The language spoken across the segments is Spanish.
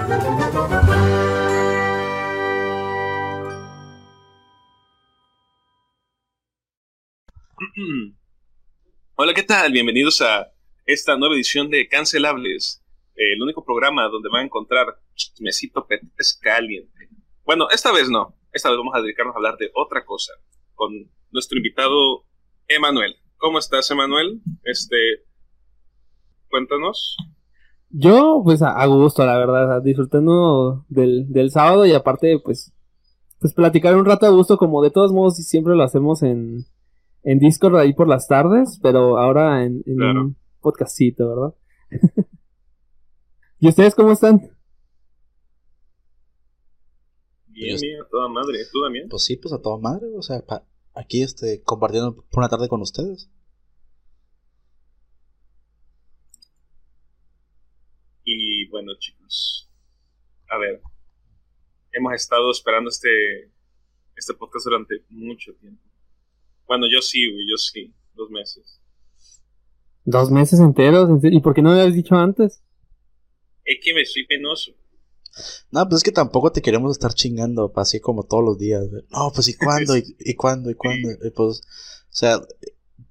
Hola, ¿qué tal? Bienvenidos a esta nueva edición de Cancelables, el único programa donde van a encontrar es caliente. Bueno, esta vez no, esta vez vamos a dedicarnos a hablar de otra cosa con nuestro invitado Emanuel. ¿Cómo estás, Emanuel? Este, cuéntanos. Yo, pues a, gusto, la verdad, disfrutando del, del sábado y aparte, pues, pues platicar un rato a gusto, como de todos modos siempre lo hacemos en, en Discord ahí por las tardes, pero ahora en, un podcastito, ¿verdad? ¿Y ustedes cómo están? Bien, bien, a toda madre. ¿Tú también? Pues sí, pues a toda madre, o sea, aquí este, compartiendo por una tarde con ustedes. Y bueno, chicos, a ver, hemos estado esperando este, este podcast durante mucho tiempo. Bueno, yo sí, güey, yo sí, dos meses. ¿Dos meses enteros? ¿Y por qué no me habías dicho antes? Es que me soy penoso. No, pues es que tampoco te queremos estar chingando así como todos los días. No, pues ¿y cuándo? ¿Y, y cuándo? ¿Y cuándo? pues, o sea,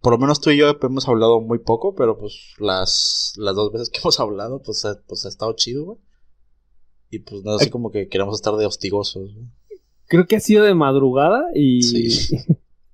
por lo menos tú y yo hemos hablado muy poco, pero pues las, las dos veces que hemos hablado, pues, pues ha estado chido, güey. Y pues no así como que queremos estar de hostigosos. Creo que ha sido de madrugada y... Sí.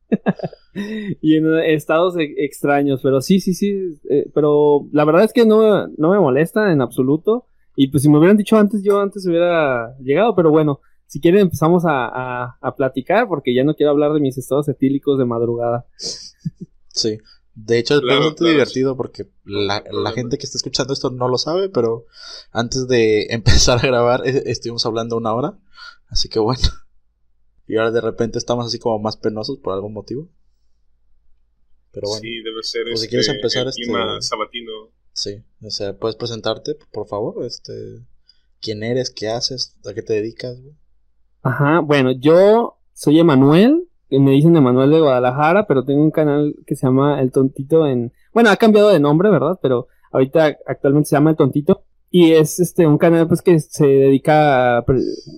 y en estados e-, extraños, pero sí, sí, sí, eh, pero la verdad es que no, no me molesta en absoluto. Y pues si me hubieran dicho antes, yo antes hubiera llegado, pero bueno, si quieren empezamos a, a, platicar porque ya no quiero hablar de mis estados etílicos de madrugada. Sí, de hecho es bastante divertido porque la, la, gente que está escuchando esto no lo sabe, pero antes de empezar a grabar e, estuvimos hablando una hora, así que bueno. Y ahora de repente estamos así como más penosos por algún motivo. Pero bueno. Sí, debe ser pues si quieres este, empezar este sabatino. Sí, o sea, puedes presentarte, por favor, este quién eres, qué haces, a qué te dedicas, Ajá, bueno, yo soy Emanuel, me dicen Emanuel de Guadalajara, pero tengo un canal que se llama El Tontito en, bueno, ha cambiado de nombre, ¿verdad? Pero ahorita actualmente se llama El Tontito y es este un canal pues que se dedica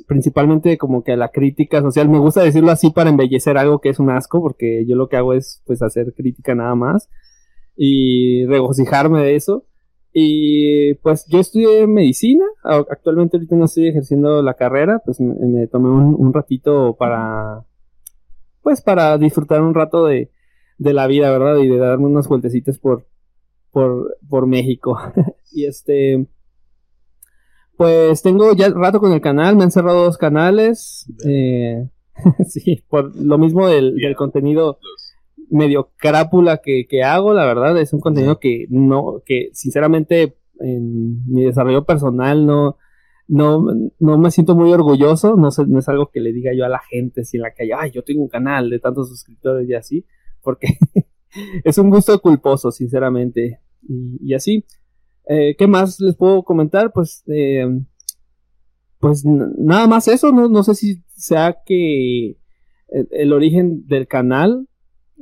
principalmente como que a la crítica social. Me gusta decirlo así para embellecer algo que es un asco, porque yo lo que hago es pues hacer crítica nada más y regocijarme de eso. Y pues yo estudié medicina, actualmente ahorita no estoy ejerciendo la carrera, pues me, tomé un, ratito para pues para disfrutar un rato de, de la vida, ¿verdad? Y de darme unas vueltecitas por, por, por México. y este, pues tengo ya rato con el canal, me han cerrado dos canales. Eh, sí, por lo mismo del, contenido medio crápula que, hago, la verdad, es un contenido que no, que sinceramente en mi desarrollo personal no, no, no me siento muy orgulloso, no, no es algo que le diga yo a la gente si en la calle, ay, yo tengo un canal de tantos suscriptores y así, porque es un gusto culposo, sinceramente, y así. Eh, ¿Qué más les puedo comentar? Pues, eh, pues nada más eso, no, no sé si sea que el, origen del canal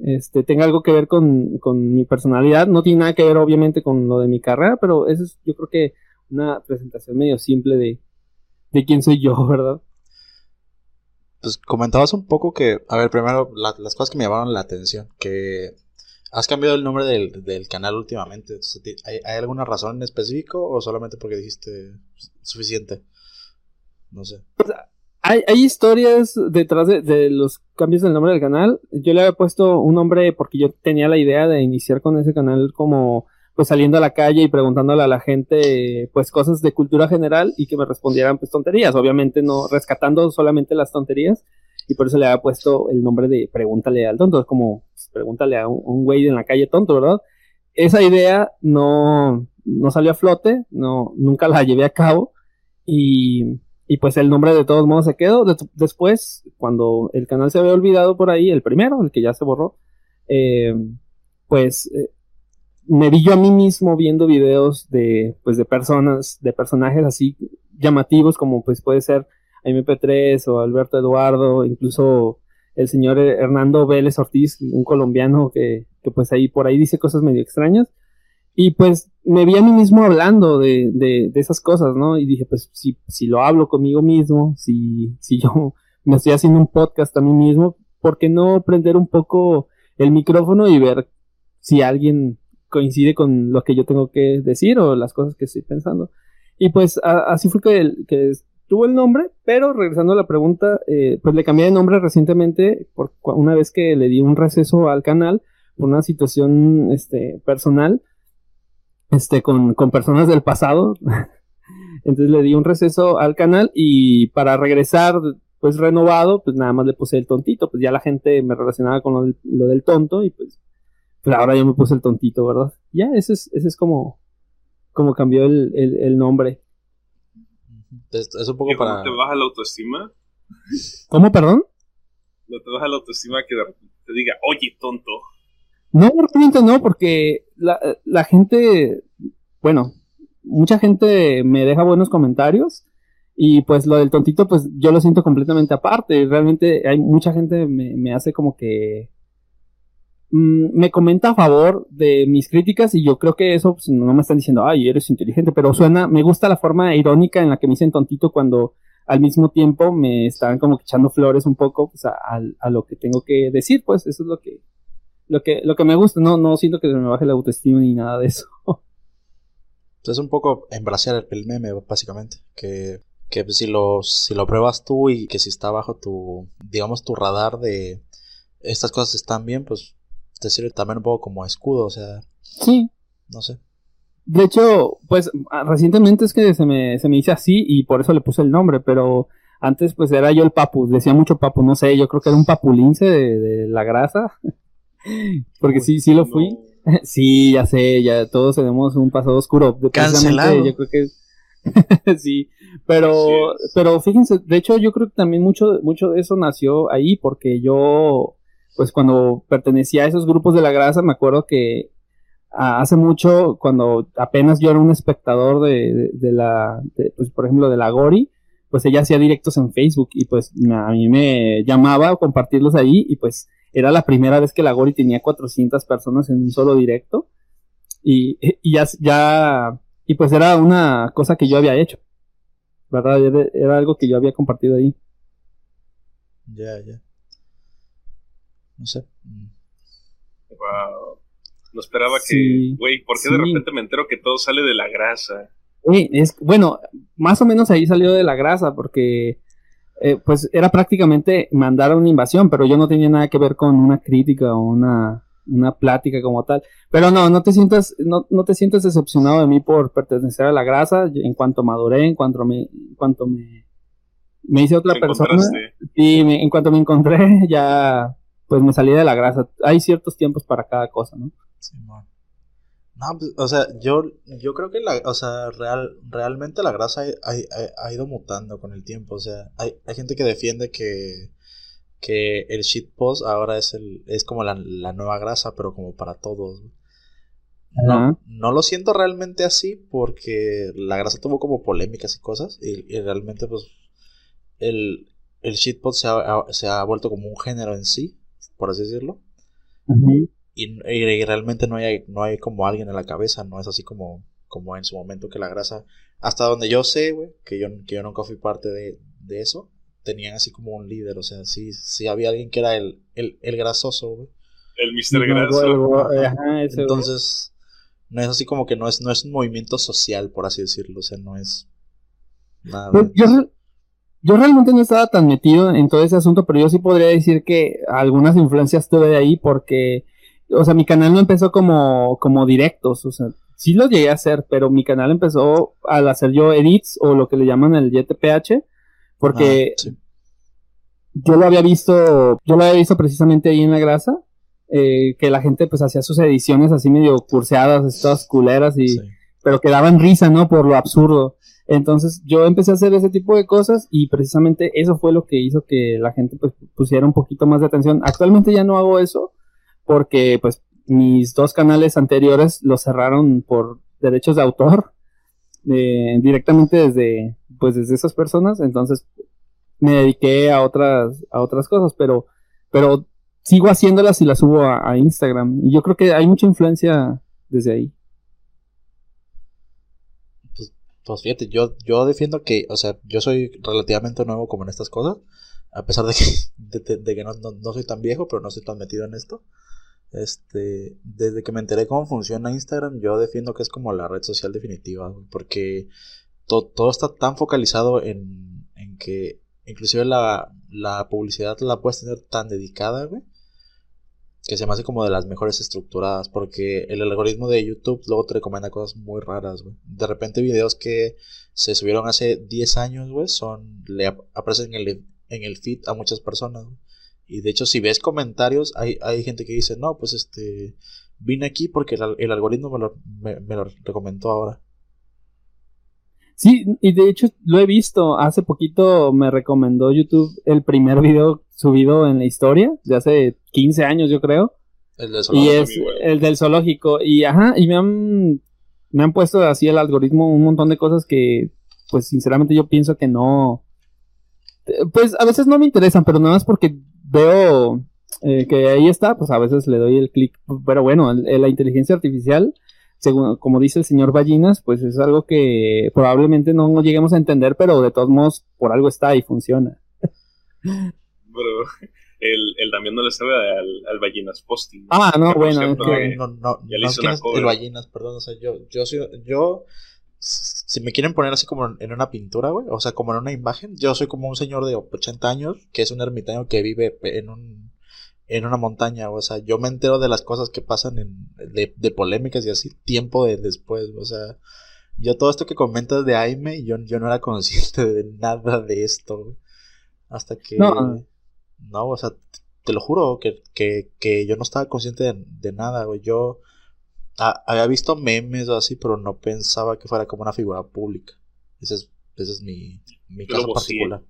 este, tenga algo que ver con, mi personalidad, no tiene nada que ver obviamente con lo de mi carrera, pero eso es yo creo que una presentación medio simple de, de quién soy yo, ¿verdad? Pues comentabas un poco que, a ver, primero las cosas que me llamaron la atención, que ¿Has cambiado el nombre del, canal últimamente? ¿Hay, alguna razón en específico o solamente porque dijiste suficiente? No sé. Hay, hay historias detrás de, los cambios del nombre del canal. Yo le había puesto un nombre porque yo tenía la idea de iniciar con ese canal como pues saliendo a la calle y preguntándole a la gente pues cosas de cultura general y que me respondieran pues tonterías. Obviamente no rescatando solamente las tonterías, y por eso le había puesto el nombre de Pregúntale al tonto, es como pues, pregúntale a un, güey en la calle tonto, ¿verdad? Esa idea no, no salió a flote, no, nunca la llevé a cabo y, y pues el nombre de todos modos se quedó. después, cuando el canal se había olvidado por ahí, el primero, el que ya se borró, eh, pues eh, me vi yo a mí mismo viendo videos de, pues, de personas, de personajes así llamativos como pues puede ser MP3 o Alberto Eduardo, incluso el señor Hernando Vélez Ortiz, un colombiano que, que pues ahí por ahí dice cosas medio extrañas. Y pues me vi a mí mismo hablando de, de, esas cosas, ¿no? Y dije, pues si, si lo hablo conmigo mismo, si, si yo me estoy haciendo un podcast a mí mismo, ¿por qué no prender un poco el micrófono y ver si alguien coincide con lo que yo tengo que decir o las cosas que estoy pensando? Y pues así fue que, que tuvo el nombre, pero regresando a la pregunta, eh, pues le cambié de nombre recientemente por una vez que le di un receso al canal por una situación este, personal este, con, con personas del pasado. Entonces le di un receso al canal y para regresar pues renovado, pues nada más le puse el tontito, pues ya la gente me relacionaba con lo del, tonto y pues, pues, ahora yo me puse el tontito, ¿verdad? Ya, ese es, ese es como, como cambió el, el, nombre. Es, un poco para... ¿No te baja la autoestima? ¿Cómo, perdón? ¿No te baja la autoestima que te diga, oye, tonto? No, realmente no, porque la, la gente, bueno, mucha gente me deja buenos comentarios y pues lo del tontito, pues yo lo siento completamente aparte. Realmente hay mucha gente me, me hace como que mm, me comenta a favor de mis críticas y yo creo que eso pues, no me están diciendo, ay, eres inteligente, pero suena, me gusta la forma irónica en la que me dicen tontito cuando al mismo tiempo me están como echando flores un poco pues, a, lo que tengo que decir, pues eso es lo que, lo que, lo que me gusta, no, no siento que se me baje la autoestima ni nada de eso. es un poco embracear el meme, básicamente, que que si lo, si lo pruebas tú y que si está bajo tu, digamos, tu radar de estas cosas están bien, pues te sirve también un poco como escudo, o sea. Sí. No sé. De hecho, pues ah, recientemente es que se me, se me dice así y por eso le puse el nombre, pero antes pues era yo el papu, decía mucho papu, no sé, yo creo que era un papulince de, la grasa, porque sí, sí lo fui. sí, ya sé, ya todos tenemos un pasado oscuro. Cancelado. Yo creo que sí, pero, pero fíjense, de hecho yo creo que también mucho, mucho de eso nació ahí porque yo, pues cuando pertenecía a esos grupos de la grasa, me acuerdo que hace mucho, cuando apenas yo era un espectador de, de, la, pues por ejemplo de la Gori, pues ella hacía directos en Facebook y pues a mí me llamaba a compartirlos ahí y pues era la primera vez que la Gori tenía 400 personas en un solo directo y, y ya, ya y pues era una cosa que yo había hecho. ¿Verdad? Era, algo que yo había compartido ahí. Ya, ya. No sé. Wow. No esperaba que. Güey, ¿por qué de repente me entero que todo sale de la grasa? es, bueno, más o menos ahí salió de la grasa, porque eh, pues era prácticamente mandar una invasión, pero yo no tenía nada que ver con una crítica o una una plática como tal. Pero no, no te sientas, no, no te sientas decepcionado de mí por pertenecer a la grasa. En cuanto maduré, en cuanto me, en cuanto me, me hice otra persona, y en cuanto me encontré, ya pues me salí de la grasa. Hay ciertos tiempos para cada cosa, ¿no? Sí, no. pues, o sea, yo, yo creo que la, o sea, real, realmente la grasa ha, ha, ha ido mutando con el tiempo. O sea, hay, hay gente que defiende que que el shitpost ahora es el es como la, nueva grasa, pero como para todos. No, no lo siento realmente así porque la grasa tuvo como polémicas y cosas y, realmente pues el, el shitpost se ha, se ha, vuelto como un género en sí, por así decirlo. y, realmente no hay, no hay como alguien en la cabeza, no es así como, como en su momento que la grasa, hasta donde yo sé, güey, que yo, que yo nunca fui parte de, de eso, tenían así como un líder, o sea, sí, sí había alguien que era el, el, el grasoso, güey. El Mr. Graso. Entonces, no es así como que no es, no es un movimiento social, por así decirlo, o sea, no es nada. Pues, yo, yo realmente no estaba tan metido en todo ese asunto, pero yo sí podría decir que algunas influencias tuve de ahí porque, o sea, mi canal no empezó como, como directos, o sea, sí lo llegué a hacer, pero mi canal empezó al hacer yo edits o lo que le llaman el YTPH, porque ah, yo lo había visto, yo lo había visto precisamente ahí en la grasa, eh, que la gente pues hacía sus ediciones así medio curseadas, todas culeras y, pero que daban risa, ¿no? Por lo absurdo. Entonces yo empecé a hacer ese tipo de cosas y precisamente eso fue lo que hizo que la gente pues pusiera un poquito más de atención. Actualmente ya no hago eso porque pues mis dos canales anteriores los cerraron por derechos de autor eh, directamente desde pues desde esas personas, entonces me dediqué a otras, a otras cosas, pero, pero sigo haciéndolas y las subo a, Instagram. Y yo creo que hay mucha influencia desde ahí. Pues fíjate, yo, yo defiendo que, o sea, yo soy relativamente nuevo como en estas cosas, a pesar de que, de, que no, no, soy tan viejo, pero no estoy tan metido en esto. Este, desde que me enteré cómo funciona Instagram, yo defiendo que es como la red social definitiva, porque todo está tan focalizado en, en que inclusive la, la publicidad la puedes tener tan dedicada, güey, que se me hace como de las mejores estructuradas, porque el algoritmo de YouTube luego te recomienda cosas muy raras, güey. De repente videos que se subieron hace 10 años, güey, son, le aparecen en el, en el feed a muchas personas, Y de hecho, si ves comentarios, hay, hay gente que dice, no, pues este, vine aquí porque el, algoritmo me lo, me lo recomendó ahora. Sí, y de hecho lo he visto. Hace poquito me recomendó YouTube el primer video subido en la historia, de hace 15 años yo creo. El del zoológico. Y es el del zoológico. Y ajá, y me han, me han puesto así el algoritmo un montón de cosas que, pues sinceramente yo pienso que no. Pues a veces no me interesan, pero nada más porque veo eh, que ahí está, pues a veces le doy el clic. Pero bueno, la inteligencia artificial según, como dice el señor Ballinas, pues es algo que probablemente no lleguemos a entender, pero de todos modos por algo está y funciona. Pero él, también no le sabe al, al Ballinas Posting. Ah, no, bueno. no, no, el Ballinas, perdón, o sea, yo, yo, yo, si me quieren poner así como en una pintura, güey, o sea, como en una imagen, yo soy como un señor de 80 años, que es un ermitaño que vive en un en una montaña, o sea, yo me entero de las cosas que pasan en, de, polémicas y así tiempo de después, o sea, yo todo esto que comentas de Aime, yo, yo no era consciente de nada de esto, hasta que... No, no o sea, te lo juro, que, que, que yo no estaba consciente de, nada, güey, yo había visto memes o así, pero no pensaba que fuera como una figura pública. Ese es, ese es mi, mi caso particular.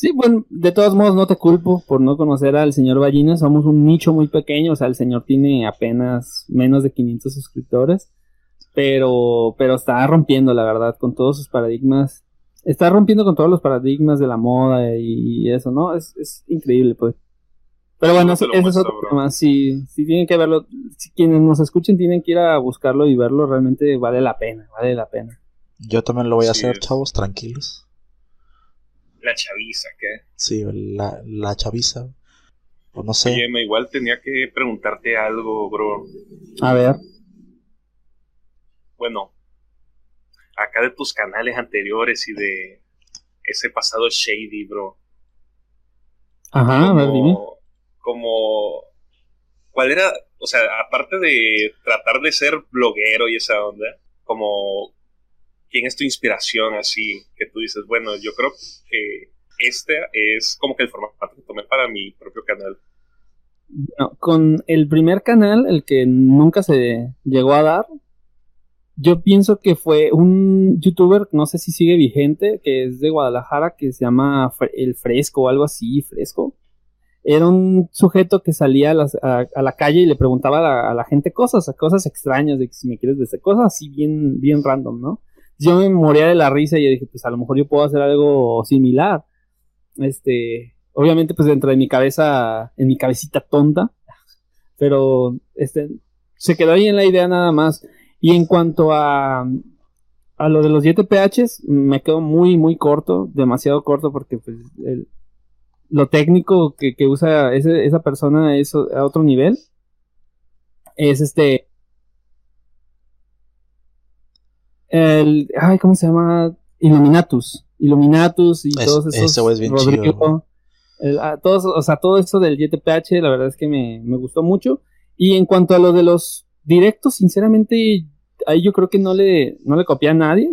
Sí, bueno, de todos modos no te culpo por no conocer al señor Ballina, somos un nicho muy pequeño, o sea, el señor tiene apenas menos de 500 suscriptores, pero, pero está rompiendo, la verdad, con todos sus paradigmas, está rompiendo con todos los paradigmas de la moda y, eso, ¿no? Es, es increíble, pues. Pero bueno, ese es otro tema, si, si tienen que verlo, si quienes nos escuchen tienen que ir a buscarlo y verlo, realmente vale la pena, vale la pena. Yo también lo voy a hacer, chavos, tranquilos. La chaviza, ¿qué? Sí, la, la chaviza. Pues no sé. Oye, me igual tenía que preguntarte algo, bro. A ver. Bueno, acá de tus canales anteriores y de ese pasado shady, bro. Ajá, a ver, dime. Como, ¿cuál era, o sea, aparte de tratar de ser bloguero y esa onda, como quién es tu inspiración así, que tú dices, bueno, yo creo que este es como que el formato que tomé para mi propio canal. con el primer canal, el que nunca se llegó a dar, yo pienso que fue un youtuber, no sé si sigue vigente, que es de Guadalajara, que se llama El Fresco o algo así, Fresco. Era un sujeto que salía a, la calle y le preguntaba a la, gente cosas, cosas extrañas, de que si me quieres decir, cosas así bien, bien random, ¿no? yo me moría de la risa y dije, pues a lo mejor yo puedo hacer algo similar. Este, obviamente pues dentro de mi cabeza, en mi cabecita tonta, pero este, se quedó ahí en la idea nada más. Y en cuanto a, a lo de los 7 PHs, me quedo muy, muy corto, demasiado corto porque pues lo técnico que, que usa esa persona es a otro nivel. Es este, el, ay, ¿cómo se llama? Illuminatus, Illuminatus y todos esos. Ese bien Rodrigo, ah, todos, o sea, todo eso del YTPH, la verdad es que me, me, gustó mucho. Y en cuanto a lo de los directos, sinceramente, ahí yo creo que no le, no le copié a nadie.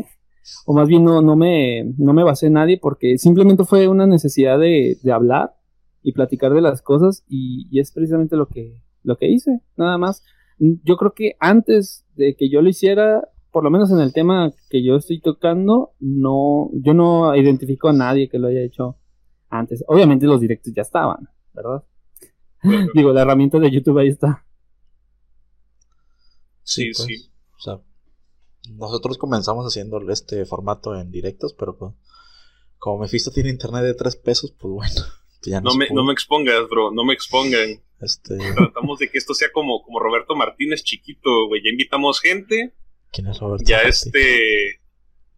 O más bien no, no me, no me basé en nadie porque simplemente fue una necesidad de, de hablar y platicar de las cosas y, y, es precisamente lo que, lo que hice, nada más. Yo creo que antes de que yo lo hiciera, por lo menos en el tema que yo estoy tocando, no, yo no identifico a nadie que lo haya hecho antes. Obviamente los directos ya estaban, ¿verdad? Digo, la herramienta de YouTube ahí está. Sí, sí. O sea, nosotros comenzamos haciendo este formato en directos, pero pues, como Mephisto tiene internet de tres pesos, pues bueno. Ya no, me, no me expongas, bro, no me expongan. Este... Tratamos de que esto sea como, como Roberto Martínez chiquito, güey. Ya invitamos gente, ¿Quién es Roberto? Ya este.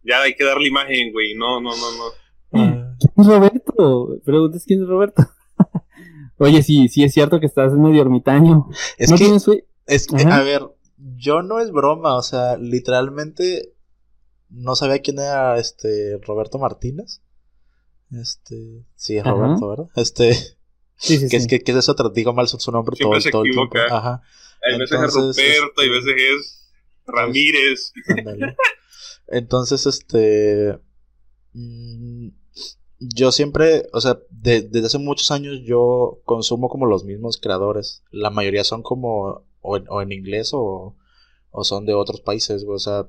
Ya hay que darle imagen, güey. No, no, no, no. Ah, ¿Quién es Roberto? Preguntas quién es Roberto. Oye, sí, sí es cierto que estás medio ermitaño. es ¿No que, tienes es que, Ajá. a ver, yo no es broma, o sea, literalmente no sabía quién era este Roberto Martínez. Este, sí, es Ajá. Roberto, ¿verdad? Este, Sí, sí, que sí. que, que es eso, te digo mal su, su nombre todo, Siempre se todo el tiempo. Ajá. Hay veces es Ruperto, hay este- veces es Ramírez. Ándale. Entonces, este. mm, Yo siempre, o sea, de- desde hace muchos años yo consumo como los mismos creadores. La mayoría son como o en, o en inglés o, o son de otros países, güey, o sea.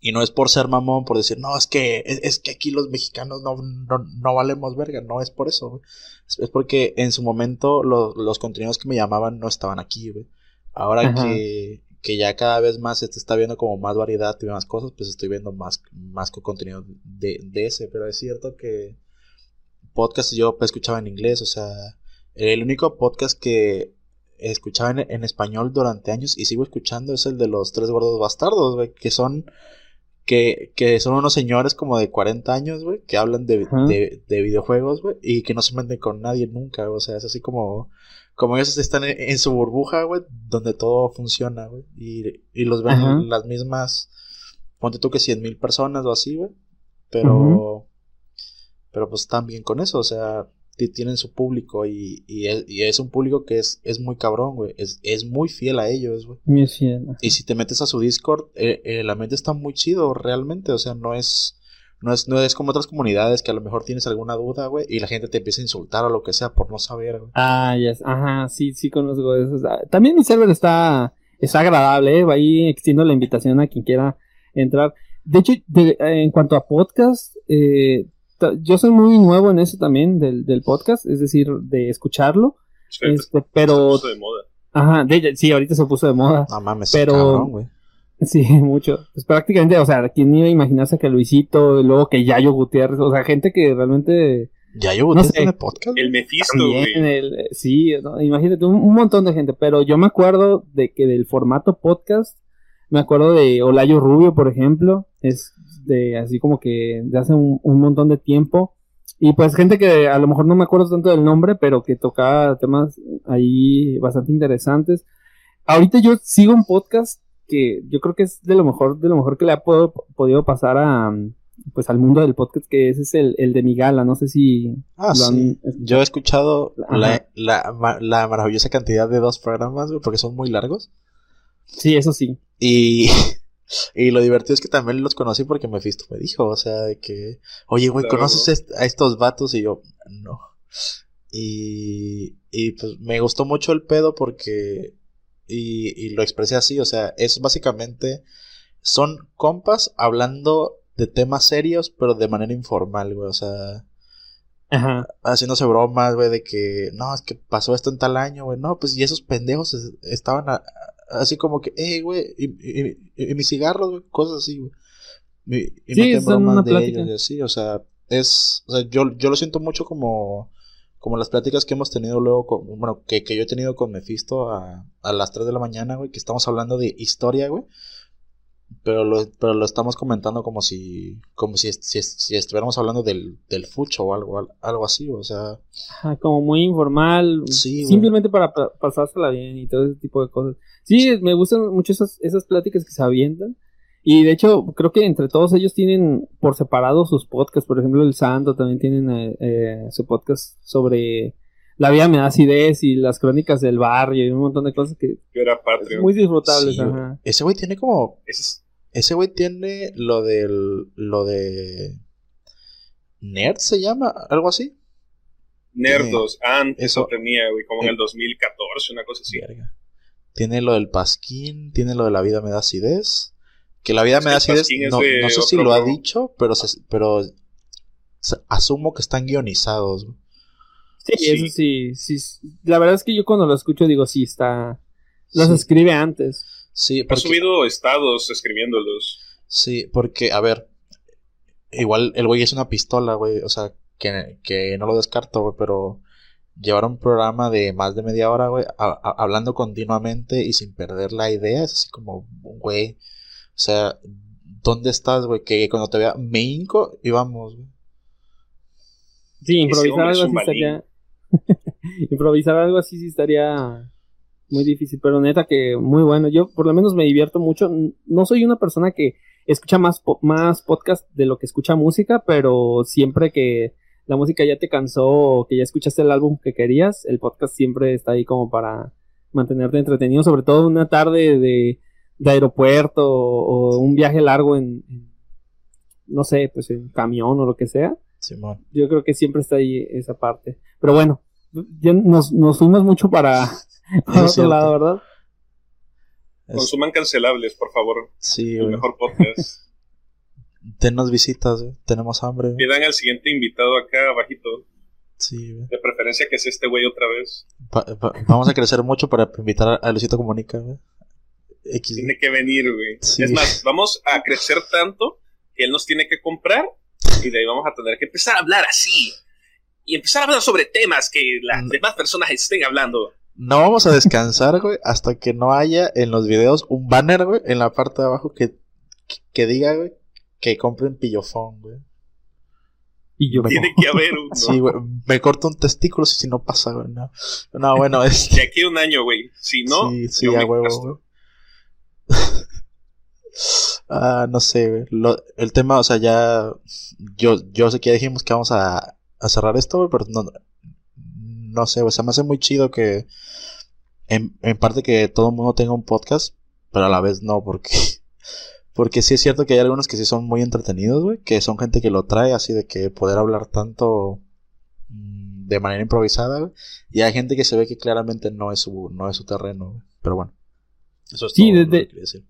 Y no es por ser mamón, por decir, no, es que, es, es que aquí los mexicanos no, no, no valemos verga, no es por eso, güey. Es, es porque en su momento lo- los contenidos que me llamaban no estaban aquí, güey. Ahora Ajá. que, que ya cada vez más se está viendo como más variedad y más cosas, pues estoy viendo más, más co- contenido de, de ese. Pero es cierto que podcast yo escuchaba en inglés, o sea, el único podcast que escuchaba en, en español durante años y sigo escuchando es el de los tres gordos bastardos, güey, que son que, que son unos señores como de 40 años, güey, que hablan de, de, de videojuegos, güey, y que no se meten con nadie nunca, o sea, es así como, como ellos están en, en su burbuja, güey, donde todo funciona, güey, y, y los ven Ajá. las mismas, ponte tú que 100 mil personas o así, güey, pero, pero pues están bien con eso, o sea, tienen su público y, y, es, y es un público que es, es muy cabrón, güey, es, es muy fiel a ellos, güey. Muy fiel. Y si te metes a su Discord, eh, eh, el ambiente está muy chido, realmente. O sea, no es, no es, no es como otras comunidades que a lo mejor tienes alguna duda, güey, y la gente te empieza a insultar o lo que sea por no saber, güey. Ah, yes. Ajá, sí, sí conozco esos. Ah, También mi server está, está agradable, ¿eh? Ahí extiendo la invitación a quien quiera entrar. De hecho, de- en cuanto a podcast, eh, yo soy muy nuevo en eso también del, del podcast, es decir, de escucharlo. Este, se pero, puso de moda. ajá, de, sí, ahorita se puso de moda. No mames, Pero- cabrón, güey. Sí, mucho. Pues prácticamente, o sea, ¿quién iba a imaginarse que Luisito, y luego que Yayo Gutiérrez, o sea, gente que realmente Ya yo No sé. tiene podcast. El? Mephisto, También, güey. el- sí, ¿no? imagínate, un, un montón de gente, pero yo me acuerdo de que del formato podcast, me acuerdo de Olayo Rubio, por ejemplo, es de así como que de hace un, un montón de tiempo, y pues gente que a lo mejor no me acuerdo tanto del nombre, pero que tocaba temas ahí bastante interesantes. Ahorita yo sigo un podcast que yo creo que es de lo mejor, de lo mejor que le ha po- podido pasar a pues al mundo del podcast, que ese es el, el de Migala, no sé si Ah, lo han sí. Yo he escuchado la, la, la maravillosa cantidad de dos programas, porque son muy largos. Sí, eso sí. Y, y lo divertido es que también los conocí porque Mephisto me dijo, o sea, de que, oye, güey, Claro. ¿conoces est- a estos vatos? Y yo, no. Y, y pues me gustó mucho el pedo porque, y, y lo expresé así, o sea, es básicamente, son compas hablando de temas serios, pero de manera informal, güey, o sea, Ajá. haciéndose bromas, güey, de que, no, es que pasó esto en tal año, güey, no, pues y esos pendejos es- estaban a- así como que, eh, güey, y, y, mis cigarros, güey, cosas así, güey. Y, Sí, meten son bromas de plática. ellos y así, o sea, es, o sea, yo, yo lo siento mucho como, como las pláticas que hemos tenido luego, con, bueno, que, que yo he tenido con Mephisto a, a las 3 de la mañana, güey, que estamos hablando de historia, güey. Pero lo, pero lo estamos comentando como si, como si, si, si estuviéramos hablando del, del fucho o algo, algo así, o sea, Ajá, como muy informal, Sí, simplemente para pa- pasársela bien y todo ese tipo de cosas. Sí, me gustan mucho esas, esas pláticas que se avientan. Y de hecho, creo que entre todos ellos tienen por separado sus podcasts. Por ejemplo, el Santo también tienen eh, eh, su podcast sobre la vida me da acidez y las crónicas del barrio y un montón de cosas que Yo era muy disfrutables. Sí, ajá. ese güey tiene como Ese es- Ese güey tiene lo del. Lo de. Nerd se llama, algo así. Nerdos. Antes Eso- eso tenía, güey, como en Eh. el 2014, una cosa así. Verga. Tiene lo del Pasquín, tiene lo de la vida me da acidez. Que la vida Es me da acidez, no, no sé si lo ha dicho, pero, se- pero se- asumo que están guionizados. güey. Sí, Sí. eso sí, sí. La verdad es que yo cuando lo escucho digo, sí, está. Los Sí. escribe antes. Sí, Ha porque, subido estados escribiéndolos. sí, porque, a ver, igual el güey es una pistola, güey, o sea, que, que no lo descarto, güey, pero llevar un programa de más de media hora, güey, a- a- hablando continuamente y sin perder la idea, es así como, güey, sea, ¿dónde estás, güey? Que cuando te vea me hinco y vamos, güey. Sí, improvisar algo así estaría. improvisar algo así sí estaría muy difícil, pero neta que muy bueno. Yo por lo menos me divierto mucho. No soy una persona que escucha más, más podcast de lo que escucha música, pero siempre que la música ya te cansó o que ya escuchaste el álbum que querías, el podcast siempre está ahí como para mantenerte entretenido, sobre todo una tarde de, aeropuerto o, o un viaje largo en, en, no sé, pues en camión o lo que sea Simón. yo creo que siempre está ahí esa parte. Pero bueno, ya nos, nos fuimos mucho para, para otro cierto. lado, ¿verdad? Es- Consuman cancelables, por favor. sí, El güey. mejor podcast. Denos visitas, güey. Tenemos hambre, güey. Pidan al siguiente invitado acá abajito. Sí, güey. De preferencia que sea este güey otra vez. Va- va- vamos a crecer mucho para invitar a, a Luisito Comunica, güey. X. Tiene que venir, güey. Sí. Es más, vamos a crecer tanto que él nos tiene que comprar y de ahí vamos a tener que empezar a hablar así. Y empezar a hablar sobre temas que las Mm. demás personas estén hablando. No vamos a descansar, güey, hasta que no haya en los videos un banner, güey, en la parte de abajo que, que, que diga, güey, que compren pillofón, güey. Y yo, Tiene que haber uno. Sí, güey, me corto un testículo si no pasa, güey, no. No, bueno, es... De aquí a un año, güey. Si no, sí, sí, yo a me huevo, güey. ah, no sé, güey. Lo- el tema, o sea, ya... Yo, yo sé que ya dijimos que vamos a, a cerrar esto, güey, pero no... No sé, güey, se me hace muy chido que... En, en parte que todo el mundo tenga un podcast, pero a la vez no, porque... Porque sí es cierto que hay algunos que sí son muy entretenidos, güey, que son gente que lo trae así de que poder hablar tanto mm, de manera improvisada, güey. Y hay gente que se ve que claramente no es su, no es su terreno, güey. Pero bueno. Eso es Sí, todo lo que decir.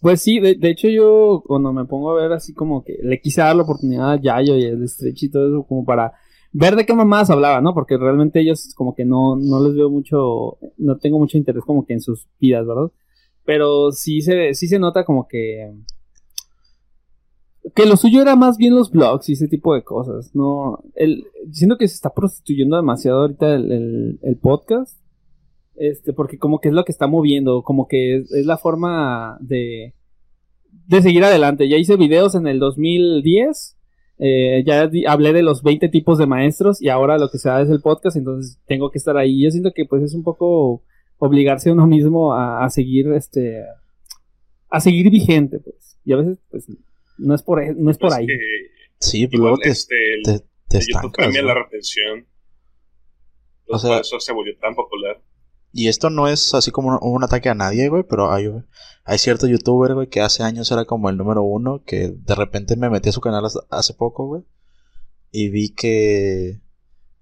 Pues sí, de, de hecho yo cuando me pongo a ver así como que le quise dar la oportunidad a Yayo y el Stretch y todo eso como para ver de qué mamadas hablaba, ¿no? Porque realmente ellos como que no, no les veo mucho, no tengo mucho interés como que en sus vidas, ¿verdad? Pero sí se, sí se nota como que que lo suyo era más bien los blogs y ese tipo de cosas, ¿no? El, siento que se está prostituyendo demasiado ahorita el, podcast. Este, porque como que es lo que está moviendo, como que es, es la forma de, de seguir adelante. Ya hice videos en el 2010, eh, ya hablé de los 20 tipos de maestros y ahora lo que se da es el podcast, entonces tengo que estar ahí. Yo siento que pues es un poco obligarse a uno mismo a, a seguir, este, a seguir vigente, pues. Y a veces, pues, no es por, no es por Pues ahí. Sí, pues igual luego te, este, te, te YouTube premia la retención. O sea- por eso se volvió tan popular. Y esto no es así como un, ataque a nadie, güey, pero hay, hay cierto youtuber, güey, que hace años era como el número uno, que de repente me metí a su canal hace- poco, güey, y vi que,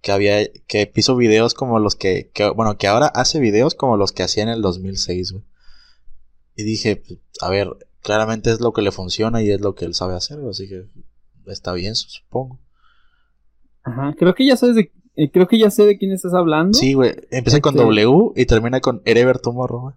que había, que hizo videos como los que, bueno, que ahora hace videos como los que hacía en el 2006, güey. Y dije, a ver, claramente es lo que le funciona y es lo que él sabe hacer, así que está bien, supongo. Ajá, creo que ya sabes de, eh, creo que ya sé de quién estás hablando. Sí, güey, empieza con Este- W y termina con Erever Tomorrow, güey.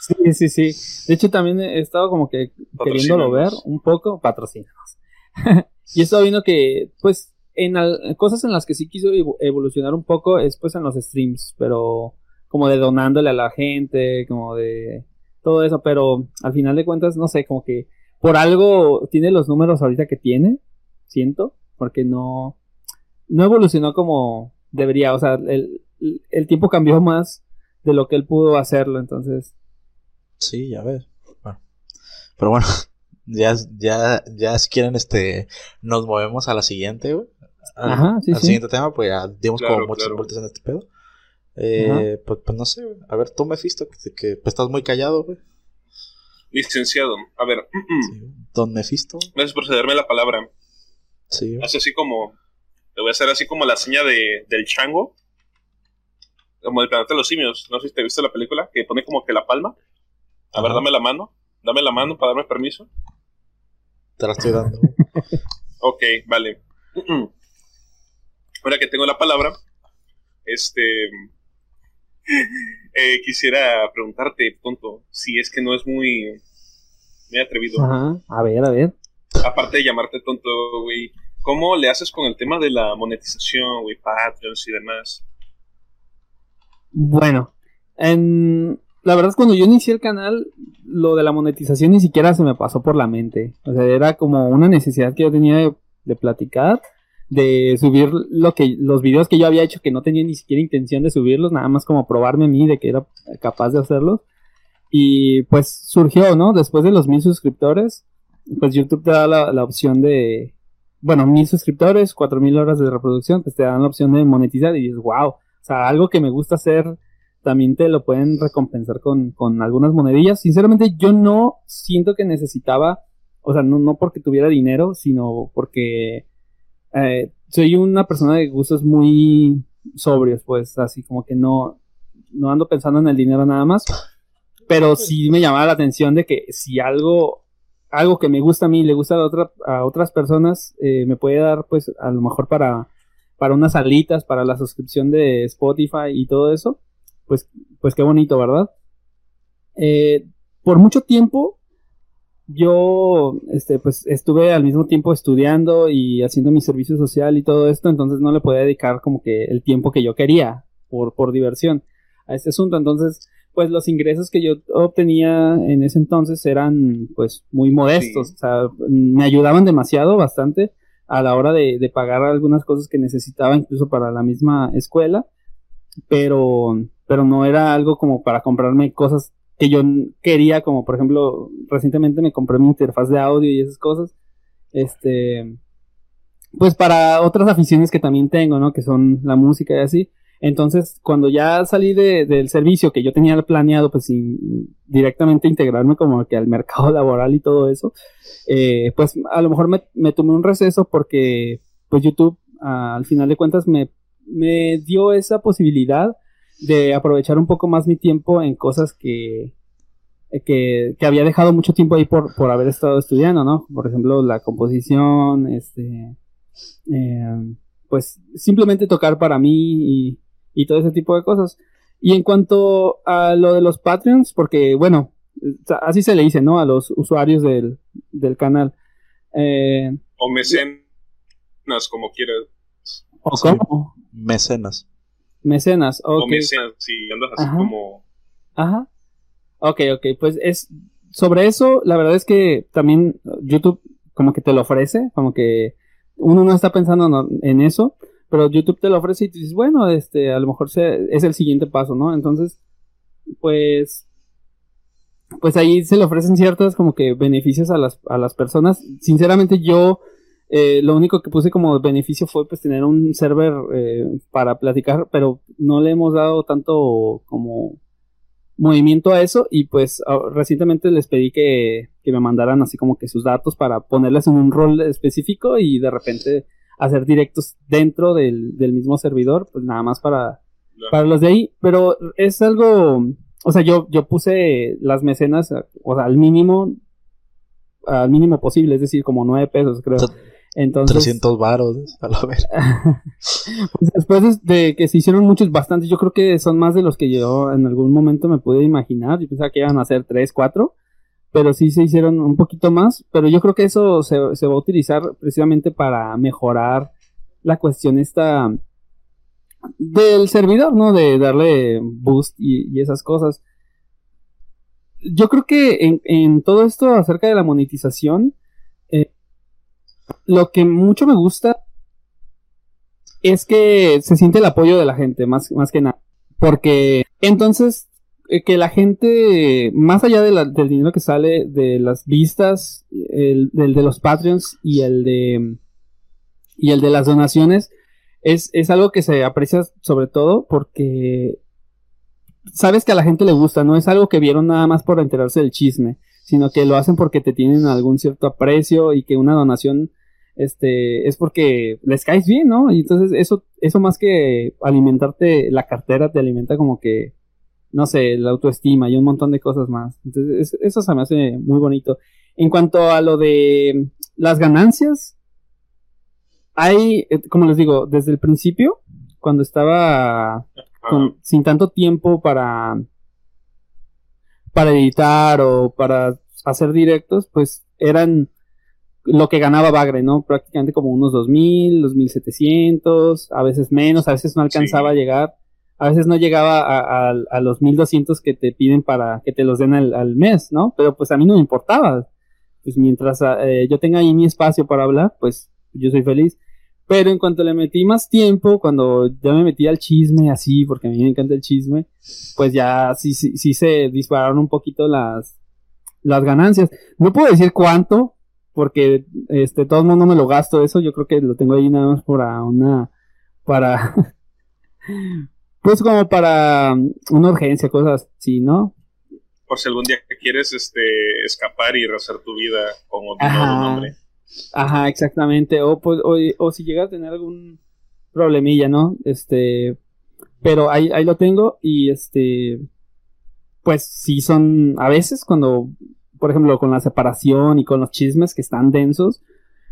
Sí, sí, sí. De hecho, también he estado como que queriéndolo ver un poco. Patrocínanos. y he estado viendo que, pues, en al- cosas en las que sí quiso evo- evolucionar un poco es, pues, en los streams. Pero, como de donándole a la gente, como de todo eso. Pero, al final de cuentas, no sé, como que por algo tiene los números ahorita que tiene. Siento. Porque no, no evolucionó como debería. O sea, el, el tiempo cambió más de lo que él pudo hacerlo. Entonces, Sí, ya ves. Bueno. Pero bueno, ya, ya, ya si quieren, este, nos movemos a la siguiente, güey. Al, Ajá, sí, al sí. siguiente tema, pues ya dimos Claro, como muchas claro. vueltas en este pedo. Eh, pues, pues no sé, güey. A ver, tú, Mephisto, que, que pues, estás muy callado, güey. Licenciado, a ver, Sí. Don Mephisto. gracias por cederme la palabra. Sí, güey. Haz así como. Te voy a hacer así como la seña de, del chango. Como el planeta de los simios. No sé si te viste la película, que pone como que la palma. A ver, dame la mano. Dame la mano para darme permiso. Te la estoy dando. Ok, vale. Ahora que tengo la palabra, este. eh, quisiera preguntarte, tonto, si es que no es muy. muy atrevido. Ajá, a ver, a ver. Aparte de llamarte tonto, güey, ¿cómo le haces con el tema de la monetización, güey, Patreons y demás? Bueno, en, la verdad es cuando yo inicié el canal, lo de la monetización ni siquiera se me pasó por la mente. O sea, era como una necesidad que yo tenía de, platicar, de subir lo que, los videos que yo había hecho que no tenía ni siquiera intención de subirlos, nada más como probarme a mí de que era capaz de hacerlos. Y pues surgió, ¿no? Después de los mil suscriptores, pues YouTube te da la opción de, bueno, mil suscriptores, cuatro mil horas de reproducción, pues te dan la opción de monetizar y dices, wow, o sea, algo que me gusta hacer, también te lo pueden recompensar con, con algunas monedillas. Sinceramente, yo no siento que necesitaba, o sea, no, no porque tuviera dinero, sino porque eh, soy una persona de gustos muy sobrios, pues, así como que no, no ando pensando en el dinero nada más. Pero sí me llamaba la atención de que si algo, algo que me gusta a mí le gusta a, a otras personas, eh, me puede dar, pues, a lo mejor para, para unas alitas, para la suscripción de Spotify y todo eso, pues, pues qué bonito, ¿verdad? Eh, por mucho tiempo, yo, este, pues, estuve al mismo tiempo estudiando y haciendo mi servicio social y todo esto, entonces no le podía dedicar como que el tiempo que yo quería por, por diversión a este asunto. Entonces, pues los ingresos que yo obtenía en ese entonces eran pues muy modestos, Sí. o sea, me ayudaban demasiado, bastante a la hora de, de pagar algunas cosas que necesitaba incluso para la misma escuela, pero, pero no era algo como para comprarme cosas que yo quería, como por ejemplo, recientemente me compré mi interfaz de audio y esas cosas, este, pues para otras aficiones que también tengo, ¿no? Que son la música y así. Entonces, cuando ya salí de- del servicio que yo tenía planeado, pues sin directamente integrarme como que al mercado laboral y todo eso, eh, pues a lo mejor me, tomé un receso porque pues YouTube al final de cuentas me, me dio esa posibilidad de aprovechar un poco más mi tiempo en cosas que, que, que había dejado mucho tiempo ahí por, por haber estado estudiando, ¿no? Por ejemplo, la composición, este, eh, pues simplemente tocar para mí y, y todo ese tipo de cosas. Y en cuanto a lo de los Patreons, porque bueno, así se le dice, ¿no? A los usuarios del, del canal. Eh, O mecenas, como quieras. ¿O Sí. cómo? Mecenas. Mecenas, O ok. mecenas, si andas así Ajá. como. Ajá. Ok, ok, pues es sobre eso, la verdad es que también YouTube como que te lo ofrece, como que uno no está pensando en eso, pero YouTube te lo ofrece y dices, bueno, este, a lo mejor se- es el siguiente paso, ¿no? Entonces, pues, pues ahí se le ofrecen ciertos como que beneficios a las, a las personas. Sinceramente yo, eh, lo único que puse como beneficio fue pues tener un server eh, para platicar, pero no le hemos dado tanto como movimiento a eso y pues recientemente les pedí que, que me mandaran así como que sus datos para ponerles en un rol específico y de repente hacer directos dentro del, del mismo servidor, pues nada más para, para los de ahí, pero es algo, o sea, yo, yo puse las mecenas, o sea, al mínimo, al mínimo posible, es decir, como nueve pesos, creo. Entonces, 300 varos, a la ver. pues después de que se hicieron muchos, bastantes, yo creo que son más de los que yo en algún momento me pude imaginar. Yo pensaba que iban a ser tres, cuatro, pero sí se hicieron un poquito más. Pero yo creo que eso se, se va a utilizar precisamente para mejorar la cuestión esta del servidor, ¿no? De darle boost y, y esas cosas. Yo creo que en, en todo esto acerca de la monetización, eh, lo que mucho me gusta es que se siente el apoyo de la gente, más, más que nada. Porque entonces, que la gente, más allá del dinero que sale de las vistas, el, del de los Patreons y el de, y el de las donaciones, es, es algo que se aprecia sobre todo porque sabes que a la gente le gusta, no es algo que vieron nada más por enterarse del chisme, sino que lo hacen porque te tienen algún cierto aprecio y que una donación este es porque les caes bien, ¿no? Y entonces eso eso más que alimentarte la cartera te alimenta como que no sé, la autoestima y un montón de cosas más. Entonces es- eso se me hace muy bonito. En cuanto a lo de las ganancias, hay, eh, como les digo, desde el principio, cuando estaba con- sin tanto tiempo para para editar o para hacer directos, pues eran lo que ganaba Bagre, ¿no? Prácticamente como unos 2000, 2700, a veces menos, a veces no alcanzaba Sí. a llegar a veces no llegaba a, a, los 1200 que te piden para que te los den al, mes, ¿no? Pero pues a mí no me importaba. Pues mientras eh, yo tenga ahí mi espacio para hablar, pues yo soy feliz. Pero en cuanto le metí más tiempo, cuando ya me metí al chisme así, porque a mí me encanta el chisme, pues ya sí, sí, sí se dispararon un poquito las, las ganancias. No puedo decir cuánto, porque este todo el mundo me lo gasto eso, yo creo que lo tengo ahí nada más para una para pues como para una urgencia, cosas así, ¿no? Por si algún día quieres este escapar y rehacer tu vida con otro nombre. Ajá, exactamente. O, pues, o, si llegas a tener algún problemilla, ¿no? Este, pero ahí, ahí lo tengo y este, pues sí son, a veces cuando, por ejemplo, con la separación y con los chismes que están densos,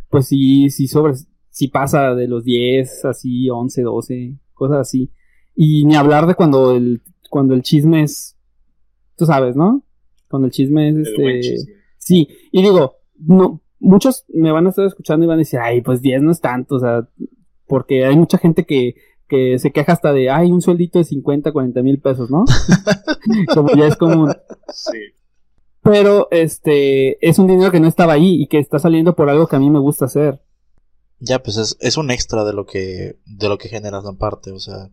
pues sí, sí sobre, sí pasa de los 10, así, 11, 12, cosas así. Y ni hablar de cuando el, cuando el chisme es, tú sabes, ¿no? Cuando el chisme es este, sí, y digo, no, muchos me van a estar escuchando y van a decir, ay, pues 10 no es tanto, o sea, porque hay mucha gente que, que se queja hasta de, ay, un sueldito de 50, 40 mil pesos, ¿no? Como ya es común. Sí. Pero, este, es un dinero que no estaba ahí y que está saliendo por algo que a mí me gusta hacer. Ya, pues es, es un extra de lo que, de lo que generas aparte, o sea.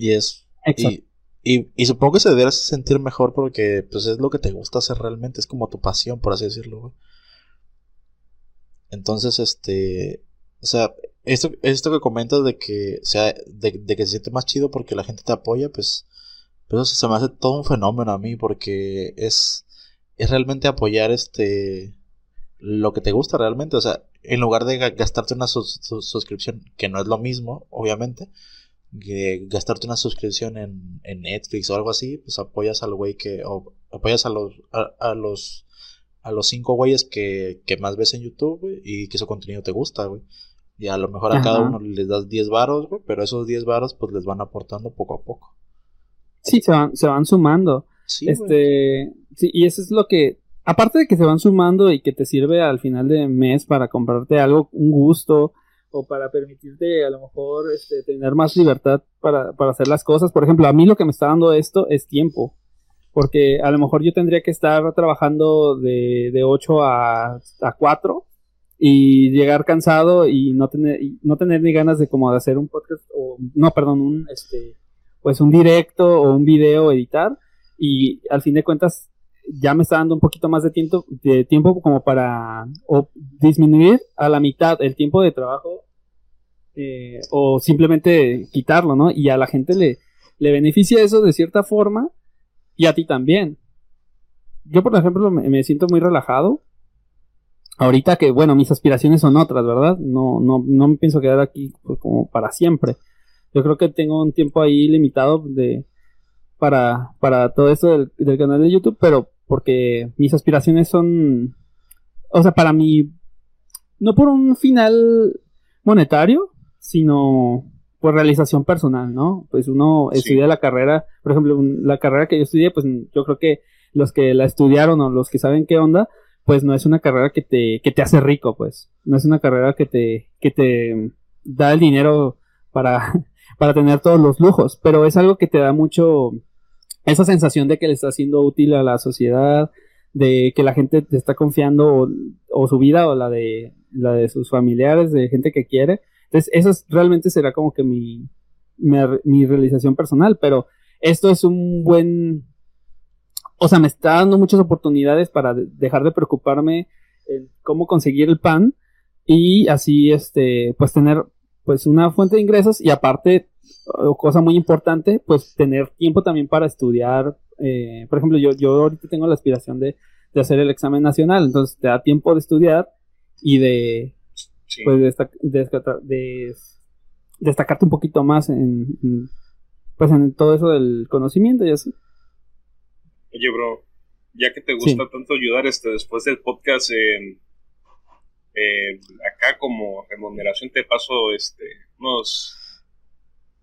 Y es. Y, y, y, supongo que se debería sentir mejor porque, pues es lo que te gusta hacer realmente, es como tu pasión, por así decirlo, güey. Entonces, este, o sea, esto, esto que comentas de que, sea, de, que se siente más chido porque la gente te apoya, pues, pues eso se me hace todo un fenómeno a mí porque es, es realmente apoyar este, lo que te gusta realmente, o sea, en lugar de gastarte una suscripción, que no es lo mismo, obviamente, que gastarte una suscripción en, en Netflix o algo así, pues apoyas al güey que, o apoyas a los, a los a los cinco güeyes que, que más ves en YouTube, güey, y que su contenido te gusta, güey. Y a lo mejor a cada uno les das 10 varos, güey, pero esos 10 varos pues les van aportando poco a poco. Sí, se van, se van sumando. Sí, este, sí, y eso es lo que, aparte de que se van sumando y que te sirve al final de mes para comprarte algo, un gusto, o para permitirte a lo mejor este, tener más libertad para, para hacer las cosas. Por ejemplo, a mí lo que me está dando esto es tiempo porque a lo mejor yo tendría que estar trabajando de, de 8 a, a 4 y llegar cansado y no tener, no tener ni ganas de como de hacer un podcast o no, perdón, un este pues un directo o un video editar y al fin de cuentas ya me está dando un poquito más de tiempo de tiempo como para o disminuir a la mitad el tiempo de trabajo eh, o simplemente quitarlo, ¿no? Y a la gente le, le beneficia eso de cierta forma y a ti también. Yo, por ejemplo, me, siento muy relajado. Ahorita que, bueno, mis aspiraciones son otras, ¿verdad? No, no, no me pienso quedar aquí pues, como para siempre. Yo creo que tengo un tiempo ahí limitado de para, para todo esto del, del canal de YouTube, pero porque mis aspiraciones son, o sea, para mí, no por un final monetario, sino por realización personal, ¿no? Pues uno estudia la carrera, por ejemplo, la carrera que yo estudié, pues yo creo que los que la estudiaron o los que saben qué onda, pues no es una carrera que te, que te hace rico, pues. No es una carrera que te, que te da el dinero para, para tener todos los lujos, pero es algo que te da mucho esa sensación de que le está siendo útil a la sociedad, de que la gente te está confiando o, su vida o la de, la de sus familiares, de gente que quiere. Entonces, eso realmente será como que mi, mi, realización personal, pero esto es un buen, o sea, me está dando muchas oportunidades para dejar de preocuparme en cómo conseguir el pan y así, este, pues tener, pues una fuente de ingresos y aparte, cosa muy importante, pues tener tiempo también para estudiar. Eh, por ejemplo, yo, yo ahorita tengo la aspiración de, de hacer el examen nacional, entonces te da tiempo de estudiar y de, pues de, destacarte un poquito más en, pues en todo eso del conocimiento y así. Oye, bro, ya que te gusta tanto ayudar este después del podcast, acá como remuneración te paso este unos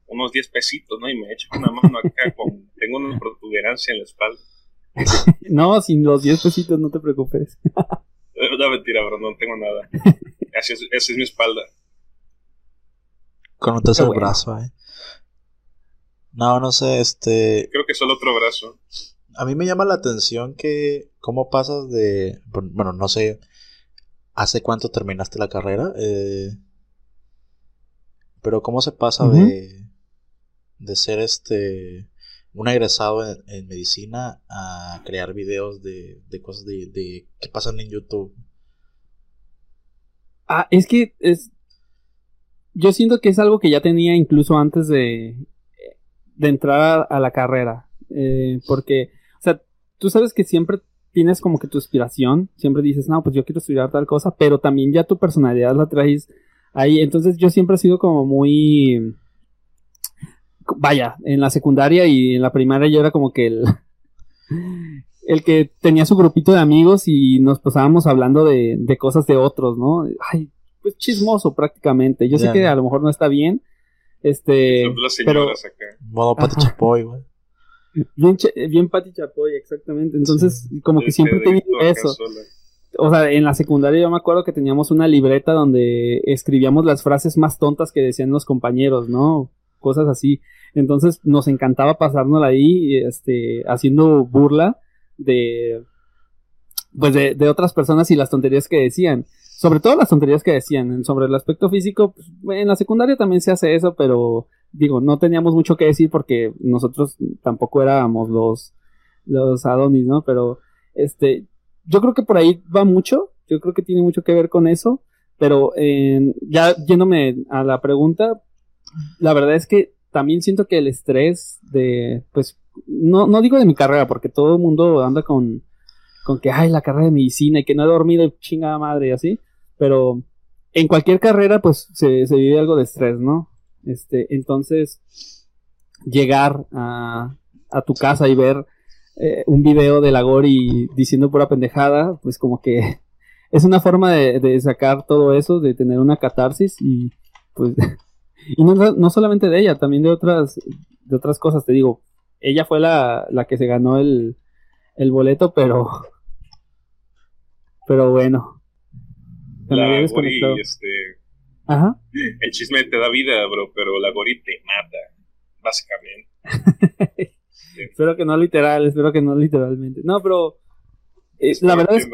unos 10 pesitos, ¿no? Y me echo una mano acá con tengo una protuberancia en la espalda. no, sin los 10 pesitos no te preocupes. una mentira, bro, no tengo nada. Esa es, mi espalda. Con un tercer brazo, eh. No, no sé, este... Creo que solo otro brazo. A mí me llama la atención que cómo pasas de... Bueno, no sé, ¿hace cuánto terminaste la carrera? Eh, pero cómo se pasa de, de ser este un egresado en, medicina a crear videos de, de cosas de, de que pasan en YouTube. Ah, es que es. Yo siento que es algo que ya tenía incluso antes de, de entrar a, la carrera. Eh, porque, o sea, tú sabes que siempre tienes como que tu inspiración. Siempre dices, no, pues yo quiero estudiar tal cosa, pero también ya tu personalidad la traes ahí. Entonces yo siempre he sido como muy vaya, en la secundaria y en la primaria yo era como que el, el que tenía su grupito de amigos y nos pasábamos hablando de, de cosas de otros, ¿no? Ay, pues chismoso prácticamente. Yo sé que a lo mejor no está bien. Este. pero, Modo Pati Chapoy, güey. Bien, bien Pati Chapoy, exactamente. Entonces, como que siempre tenía eso. O sea, en la secundaria yo me acuerdo que teníamos una libreta donde escribíamos las frases más tontas que decían los compañeros, ¿no? Cosas así. Entonces nos encantaba pasárnosla ahí, este, haciendo burla de, pues de, otras personas y las tonterías que decían. Sobre todo las tonterías que decían. Sobre el aspecto físico, pues, en la secundaria también se hace eso, pero digo, no teníamos mucho que decir porque nosotros tampoco éramos los, los Adonis, ¿no? Pero, este, yo creo que por ahí va mucho. Yo creo que tiene mucho que ver con eso. Pero ya yéndome a la pregunta, la verdad es que también siento que el estrés de, pues, no, no digo de mi carrera, porque todo el mundo anda con, con que, ay, la carrera de medicina y que no he dormido chingada madre y así, pero en cualquier carrera, pues, se, se vive algo de estrés, ¿no? Este, entonces, llegar a, a tu casa y ver eh, un video de la Gori diciendo pura pendejada, pues como que es una forma de, de sacar todo eso, de tener una catarsis y pues y no, no, solamente de ella, también de otras, de otras cosas, te digo. Ella fue la, la que se ganó el, el boleto, pero. Pero bueno. La Gori, este. Ajá. El chisme te da vida, bro, pero la Gori te mata, básicamente. espero que no literal, espero que no literalmente. No, pero. Eh, la verdad es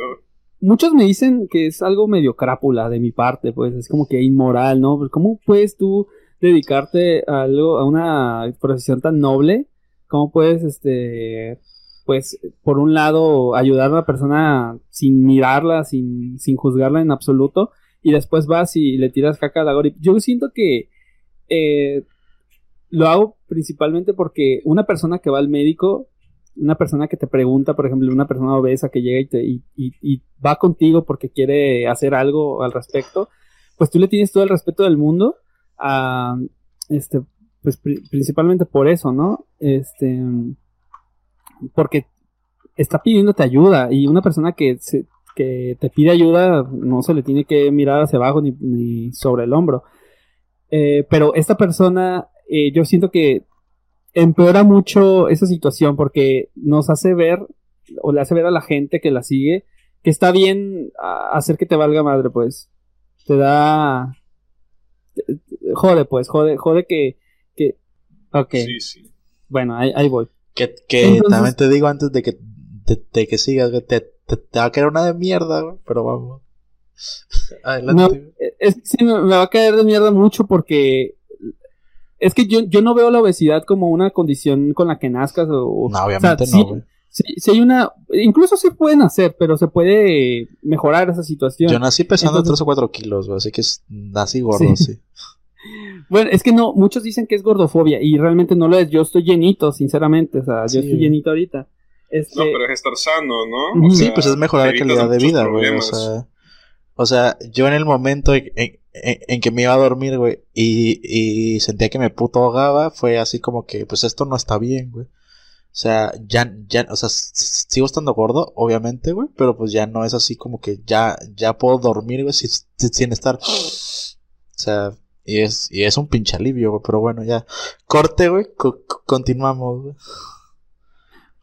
muchos me dicen que es algo medio crápula de mi parte, pues es como que inmoral, ¿no? Pues, ¿Cómo puedes tú dedicarte a algo, a una profesión tan noble? ¿Cómo puedes, este, pues, por un lado, ayudar a la persona sin mirarla, sin, sin juzgarla en absoluto, y después vas y le tiras caca a la gori? Yo siento que eh, lo hago principalmente porque una persona que va al médico una persona que te pregunta, por ejemplo, una persona obesa que llega y, te, y, va contigo porque quiere hacer algo al respecto, pues tú le tienes todo el respeto del mundo, este, pues principalmente por eso, ¿no? Este, porque está pidiéndote ayuda y una persona que, que te pide ayuda no se le tiene que mirar hacia abajo ni, sobre el hombro. Eh, pero esta persona, eh, yo siento que empeora mucho esa situación porque nos hace ver o le hace ver a la gente que la sigue que está bien hacer que te valga madre, pues. Te da... Jode, pues, jode, jode que... que... Ok. Sí, sí. Bueno, ahí, ahí voy. Que, que también te digo antes de que, de, que sigas, te, te, te, va a caer una de mierda, pero vamos. Adelante. es, sí, me va a caer de mierda mucho porque es que yo, yo no veo la obesidad como una condición con la que nazcas o... No, obviamente no, güey. Sí, hay una... Incluso se pueden hacer, pero se puede mejorar esa situación. Yo nací pesando 3 o 4 kilos, güey, así que nací gordo, sí. Bueno, es que no, muchos dicen que es gordofobia y realmente no lo es. Yo estoy llenito, sinceramente, o sea, yo estoy llenito ahorita. Este... No, pero es estar sano, ¿no? sí, pues es mejorar la calidad de vida, güey. O sea, o sea, yo en el momento en, en, que me iba a dormir, güey, y, y sentía que me puto ahogaba, fue así como que, pues esto no está bien, güey. O sea, ya, ya, o sea, sigo estando gordo, obviamente, güey, pero pues ya no es así como que ya, ya puedo dormir, güey, sin, sin estar. O sea, y es, y es un pinche alivio, güey, pero bueno, ya. Corte, güey, continuamos, güey.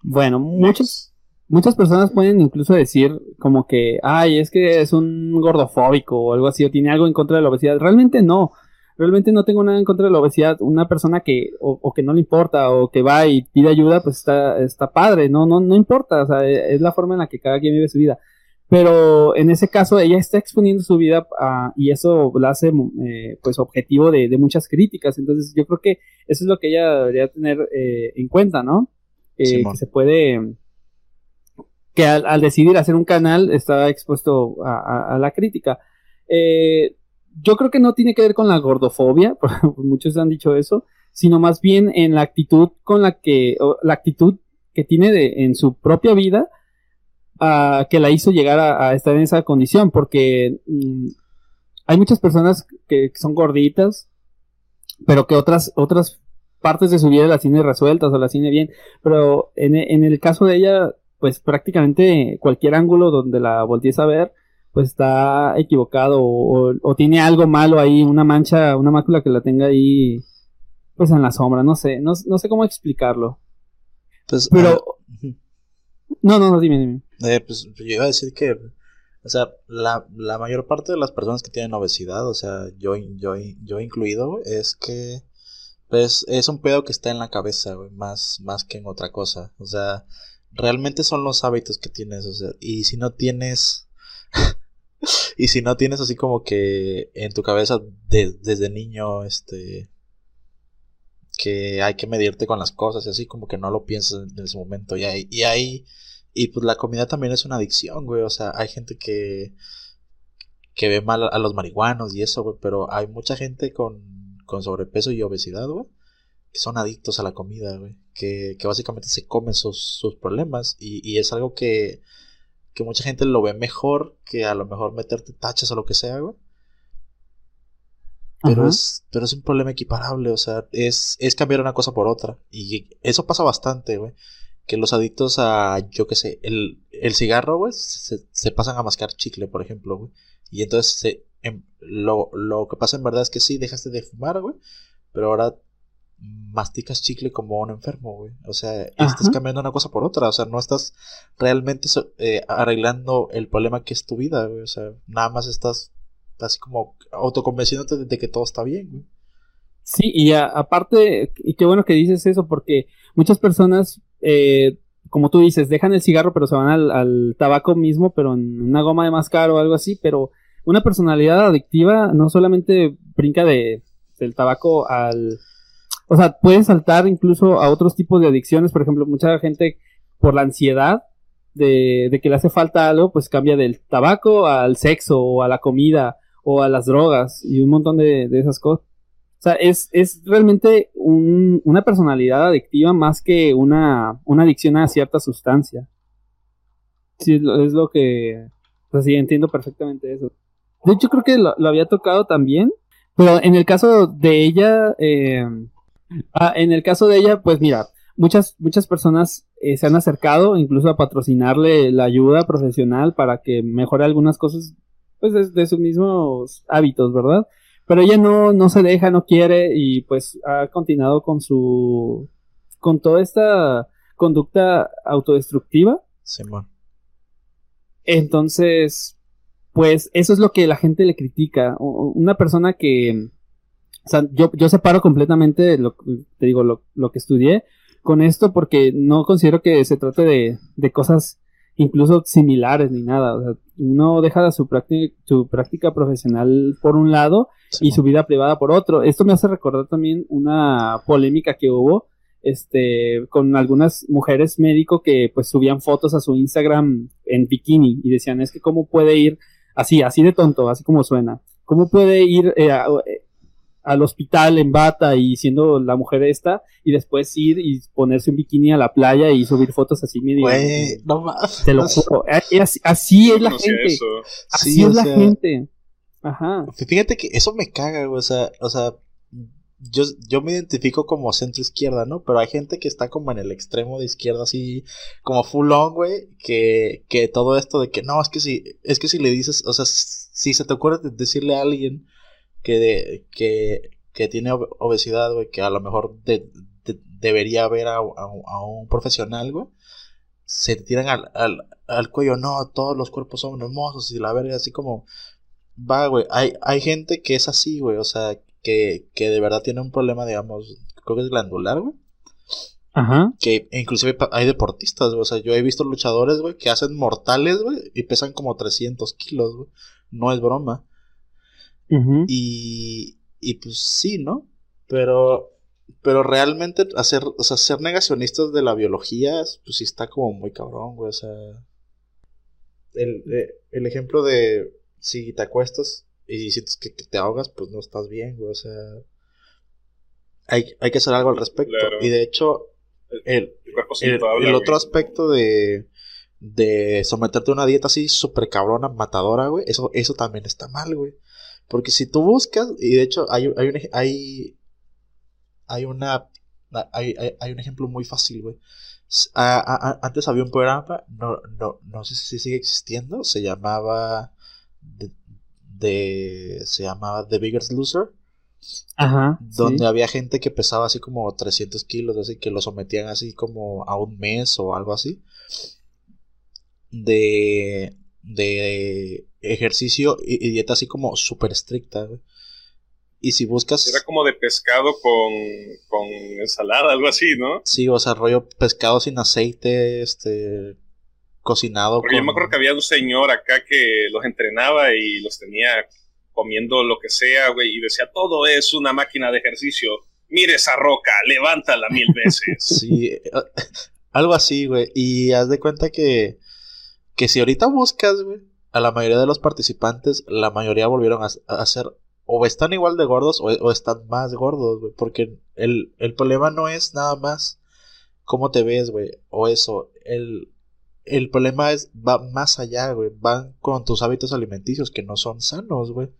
Bueno, muchos, Muchas personas pueden incluso decir como que, ay, es que es un gordofóbico o algo así, o tiene algo en contra de la obesidad. Realmente no. realmente no tengo nada en contra de la obesidad. Una persona que, o, que no le importa, o que va y pide ayuda, pues está, está padre, no, no, no importa, o sea, e, es la forma en la que cada quien vive su vida. Pero en ese caso ella está exponiendo su vida y eso la hace eh, pues objetivo de, muchas críticas. Entonces yo creo que eso es lo que ella debería tener eh, en cuenta, ¿no? Eh, que se puede, que al, decidir hacer un canal está expuesto a, la crítica. yo creo que no tiene que ver con la gordofobia, muchos han dicho eso, sino más bien en la actitud con la que, la actitud que tiene en su propia vida que la hizo llegar a, estar en esa condición, porque mm, hay muchas personas que son gorditas, pero que otras, otras partes de su vida las tiene resueltas o las tiene bien, pero en, el caso de ella, pues prácticamente cualquier ángulo donde la voltees a ver, pues está equivocado o, tiene algo malo ahí, una mancha, una mácula que la tenga ahí, pues en la sombra, no sé, no, sé cómo explicarlo. Pues, pero... Ah, no, no, no, dime, dime. Eh, pues yo iba a decir que, o sea, la, la, mayor parte de las personas que tienen obesidad, o sea, yo, yo, yo incluido, es que, pues, es un pedo que está en la cabeza, güey, más, más que en otra cosa. O sea, realmente son los hábitos que tienes, o sea, y si no tienes, y si no tienes así como que en tu cabeza desde niño, este, que hay que medirte con las cosas y así como que no lo piensas en ese momento y ahí, y ahí y pues la comida también es una adicción, güey. O sea, hay gente que, que ve mal a los marihuanos y eso, güey. Pero hay mucha gente con, con sobrepeso y obesidad, güey. Que son adictos a la comida, güey. Que, que básicamente se comen sus, sus problemas. Y, y es algo que, que mucha gente lo ve mejor que a lo mejor meterte tachas o lo que sea, güey. Pero es, pero es un problema equiparable, o sea, es, es cambiar una cosa por otra. Y eso pasa bastante, güey que los adictos a, yo qué sé, el, el cigarro, güey, se, se, pasan a mascar chicle, por ejemplo, güey. Y entonces se, em, lo, lo que pasa en verdad es que sí, dejaste de fumar, güey, pero ahora masticas chicle como un enfermo, güey. O sea, estás cambiando una cosa por otra. O sea, no estás realmente eh, arreglando el problema que es tu vida, güey. O sea, nada más estás así como autoconvenciéndote de que todo está bien, güey. Sí, y aparte, y qué bueno que dices eso, porque muchas personas eh, como tú dices, dejan el cigarro, pero se van al, tabaco mismo, pero en una goma de mascar o algo así, pero una personalidad adictiva no solamente brinca de, del tabaco al... O sea, pueden saltar incluso a otros tipos de adicciones, por ejemplo, mucha gente por la ansiedad de, que le hace falta algo, pues cambia del tabaco al sexo o a la comida o a las drogas y un montón de, de esas cosas. O sea, es, es realmente un, una personalidad adictiva más que una, una adicción a cierta sustancia. Sí, es lo que... O sea, sí, entiendo perfectamente eso. De hecho, creo que lo, había tocado también, pero en el caso de ella, eh, ah, en el caso de ella, pues mira, muchas, muchas personas eh, se han acercado incluso a patrocinarle la ayuda profesional para que mejore algunas cosas, pues de sus mismos hábitos, ¿verdad? Pero ella no, no se deja, no quiere y pues ha continuado con su, con toda esta conducta autodestructiva. Sí, Entonces, pues eso es lo que la gente le critica. Una persona que, o sea, yo, yo separo completamente lo, te digo, lo, lo que estudié con esto porque no considero que se trate de, de cosas incluso similares ni nada. O sea, uno deja su, práctica, su práctica profesional por un lado y su vida privada por otro. Esto me hace recordar también una polémica que hubo este con algunas mujeres médico que pues subían fotos a su Instagram en bikini y decían es que cómo puede ir así así de tonto así como suena cómo puede ir eh, eh, al hospital en bata y siendo la mujer esta y después ir y ponerse un bikini a la playa y subir fotos así medio no más. Te lo juro eh, así, es la gente. así es la gente. Ajá. Fíjate que eso me caga o sea o sea yo, yo me identifico como centro izquierda, ¿no? Pero hay gente que está como en el extremo de izquierda, así como full on, güey, que, que todo esto de que no, es que si, es que si le dices, o sea, si se te ocurre decirle a alguien que, que, que tiene obesidad, güey, que a lo mejor debería ver a, un profesional, güey, se tiran al, al, al, cuello, no, todos los cuerpos son hermosos y la verga, así como, va, güey, hay, hay gente que es así, güey, o sea, que, que de verdad tiene un problema, digamos, creo que es glandular, güey. Ajá. Que inclusive hay deportistas, güey. O sea, yo he visto luchadores, güey, que hacen mortales, güey, y pesan como 300 kilos, güey. No es broma. Y, y pues sí, ¿no? Pero, pero realmente hacer, o sea, ser negacionistas de la biología, pues sí está como muy cabrón, güey. O sea, el, eh, el ejemplo de si te acuestas y sientes que, que te ahogas, pues no estás bien, güey. O sea, hay, hay que hacer algo al respecto. Claro. Y de hecho, el, El el, otro aspecto de, de someterte a una dieta así súper cabrona, matadora, güey, eso, eso también está mal, güey. Porque si tú buscas, y de hecho hay, hay, un, hay, hay una, hay, hay, hay un ejemplo muy fácil, güey. Antes había un programa, no, no, no sé si sigue existiendo, se llamaba, de, de- se llamaba The Biggest Loser Ajá. donde sí. había gente que pesaba así como 300 kilos, así que lo sometían así como a un mes o algo así de, de ejercicio y, y dieta así como súper estricta. güey. Y si buscas, Era como de pescado con, con ensalada, algo así, ¿no? sí, o sea, rollo pescado sin aceite, este, cocinado. Porque yo me acuerdo que había un señor acá que los entrenaba y los tenía comiendo lo que sea, güey, y decía, todo es una máquina de ejercicio. Mire esa roca, levántala mil veces. Sí, eh, algo así, güey. Y haz de cuenta que, que si ahorita buscas, güey, a la mayoría de los participantes, la mayoría volvieron a, a ser o están igual de gordos o, o están más gordos, güey. Porque el, el problema no es nada más cómo te ves, güey, o eso. El, el problema es, va más allá, güey. Van con tus hábitos alimenticios que no son sanos, güey.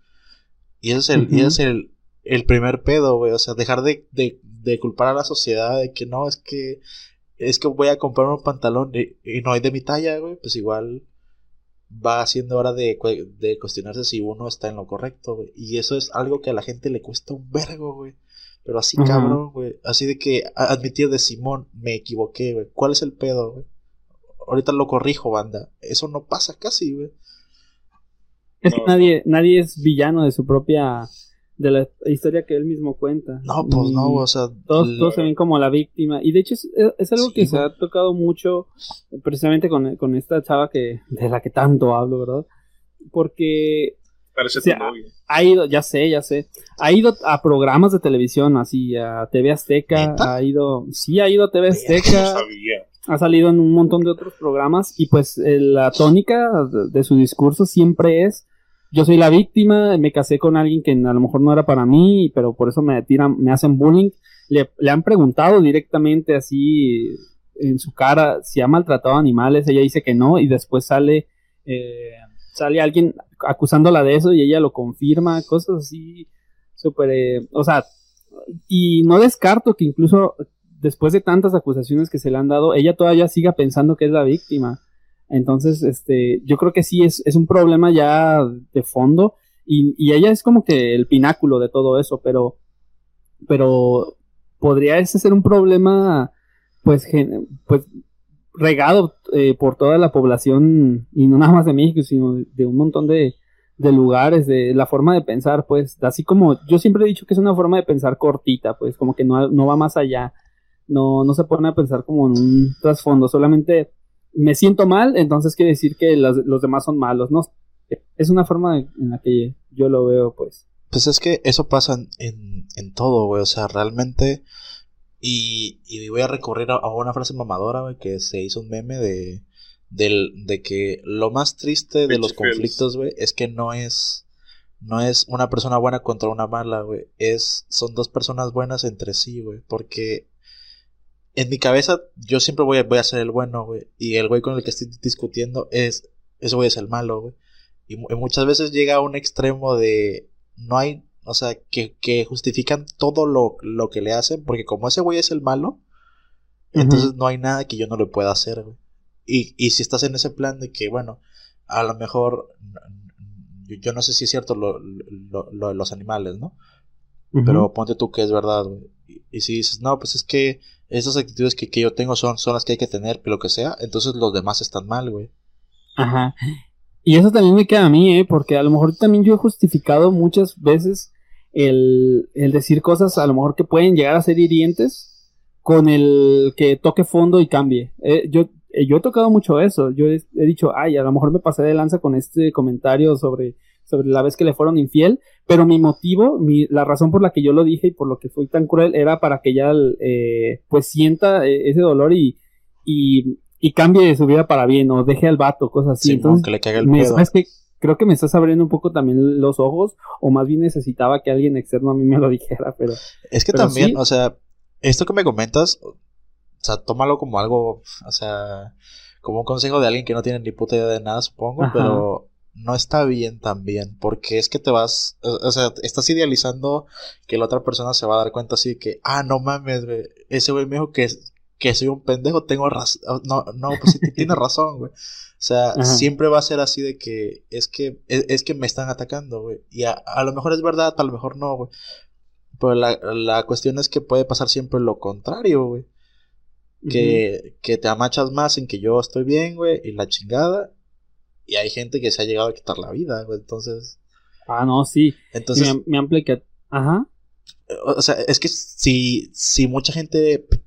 Y ese es el, y ese es el, el primer pedo, güey. O sea, dejar de, de, de culpar a la sociedad de que no, es que es que voy a comprar un pantalón y, y no hay de mi talla, güey. Pues igual va siendo hora de, de cuestionarse si uno está en lo correcto, güey. Y eso es algo que a la gente le cuesta un vergo, güey. Pero así cabrón, güey. Así de que admitir de Simón, me equivoqué, güey. ¿Cuál es el pedo, güey? Ahorita lo corrijo, banda. Eso no pasa casi, güey. Es que No. nadie, nadie es villano de su propia, de la historia que él mismo cuenta. No, pues Y no, o sea. Todos, todos se ven como la víctima. Y de hecho es, es algo Sí, que se ha tocado mucho precisamente con, con esta chava que, de la que tanto hablo, ¿verdad? Porque Parece O sea, tu novia. ha ido, ya sé, ya sé, ha ido a programas de televisión, así, a TV Azteca, ¿Neta? ha ido, sí, ha ido a TV Azteca, sabía. ha salido en un montón de otros programas y pues eh, la tónica de, de su discurso siempre es yo soy la víctima, me casé con alguien que a lo mejor no era para mí, pero por eso me tiran, me hacen bullying. Le, han preguntado directamente así en su cara si ha maltratado animales, ella dice que no y después sale eh, sale alguien acusándola de eso y ella lo confirma, cosas así súper, eh, o sea, y no descarto que incluso después de tantas acusaciones que se le han dado, ella todavía siga pensando que es la víctima. Entonces, este, yo creo que sí es, es un problema ya de fondo y, y ella es como que el pináculo de todo eso, pero, pero podría ese ser un problema, pues, gen- pues regado eh, por toda la población y no nada más de México, sino de un montón de, de lugares, de la forma de pensar, pues, así como yo siempre he dicho que es una forma de pensar cortita, pues, como que no, no va más allá, no, no se pone a pensar como en un trasfondo, solamente me siento mal, entonces quiere decir que los, los demás son malos, ¿no? Es una forma de- en la que yo lo veo, pues. Pues es que eso pasa en, en, en todo, güey. O sea, realmente. Y, y voy a recurrir a, a una frase mamadora, güey, que se hizo un meme de, del, de que lo más triste de los conflictos, güey, es que no es. No es una persona buena contra una mala, güey. Es, son dos personas buenas entre sí, güey. Porque en mi cabeza yo siempre voy a, voy a ser el bueno, güey. Y el güey con el que estoy discutiendo es, ese güey es el malo, güey. Y, mu- y muchas veces llega a un extremo de no hay, o sea, que, que justifican todo lo, lo que le hacen, porque como ese güey es el malo, entonces no hay nada que yo no le pueda hacer, güey. Y, y si estás en ese plan de que, bueno, a lo mejor, yo, yo no sé si es cierto lo, lo, lo de los animales, ¿no? Pero ponte tú que es verdad, güey. Y, y si dices, no, pues es que esas actitudes que, que yo tengo son, son las que hay que tener, que lo que sea, entonces los demás están mal, güey. Ajá. Y eso también me queda a mí, ¿eh? Porque a lo mejor también yo he justificado muchas veces el, el decir cosas a lo mejor que pueden llegar a ser hirientes con el que toque fondo y cambie. Eh, yo, eh, yo he tocado mucho eso. Yo he, dicho, ay, a lo mejor me pasé de lanza con este comentario sobre, sobre la vez que le fueron infiel, pero mi motivo, mi, la razón por la que yo lo dije y por lo que fui tan cruel era para que ella eh, pues sienta eh, ese dolor y, y, y, cambie su vida para bien o deje al vato, cosas así. Sí, Entonces, que le caiga el me. ¿sabes qué? creo que me estás abriendo un poco también los ojos, o más bien necesitaba que alguien externo a mí me lo dijera, pero... Es que pero también, sí. o sea, esto que me comentas, o sea, tómalo como algo, o sea, como un consejo de alguien que no tiene ni puta idea de nada, supongo, Ajá. pero no está bien también, porque es que te vas, o, sea, estás idealizando que la otra persona se va a dar cuenta así que, ah, no mames, güey, ese güey me dijo que, que soy un pendejo, tengo razón, no, no, pues sí, tienes razón, güey. O sea, Ajá. siempre va a ser así de que es que es, es que me están atacando, güey. Y a, a lo mejor es verdad, a lo mejor no, güey. Pero la, la cuestión es que puede pasar siempre lo contrario, güey. Que, que te amachas más en que yo estoy bien, güey, y la chingada. Y hay gente que se ha llegado a quitar la vida, güey. Entonces, Ah, no, sí. entonces, me, me. Ajá. o sea, es que si, si mucha gente pi-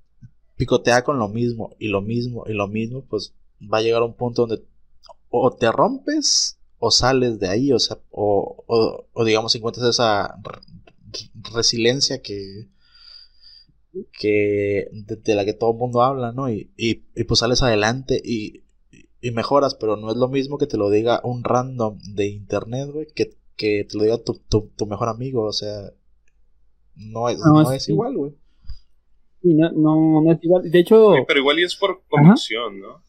picotea con lo mismo, y lo mismo, y lo mismo, pues va a llegar a un punto donde o te rompes o sales de ahí, o sea, o, o, o digamos encuentras esa re- re- resiliencia que que de, de la que todo el mundo habla, ¿no? Y, y, y pues sales adelante y, y mejoras, pero no es lo mismo que te lo diga un random de internet, güey, que, que te lo diga tu, tu, tu mejor amigo, o sea, no es, No, no es- es igual, güey. Sí, no, no, no es igual. De hecho, Sí, pero igual y es por convicción, ¿no?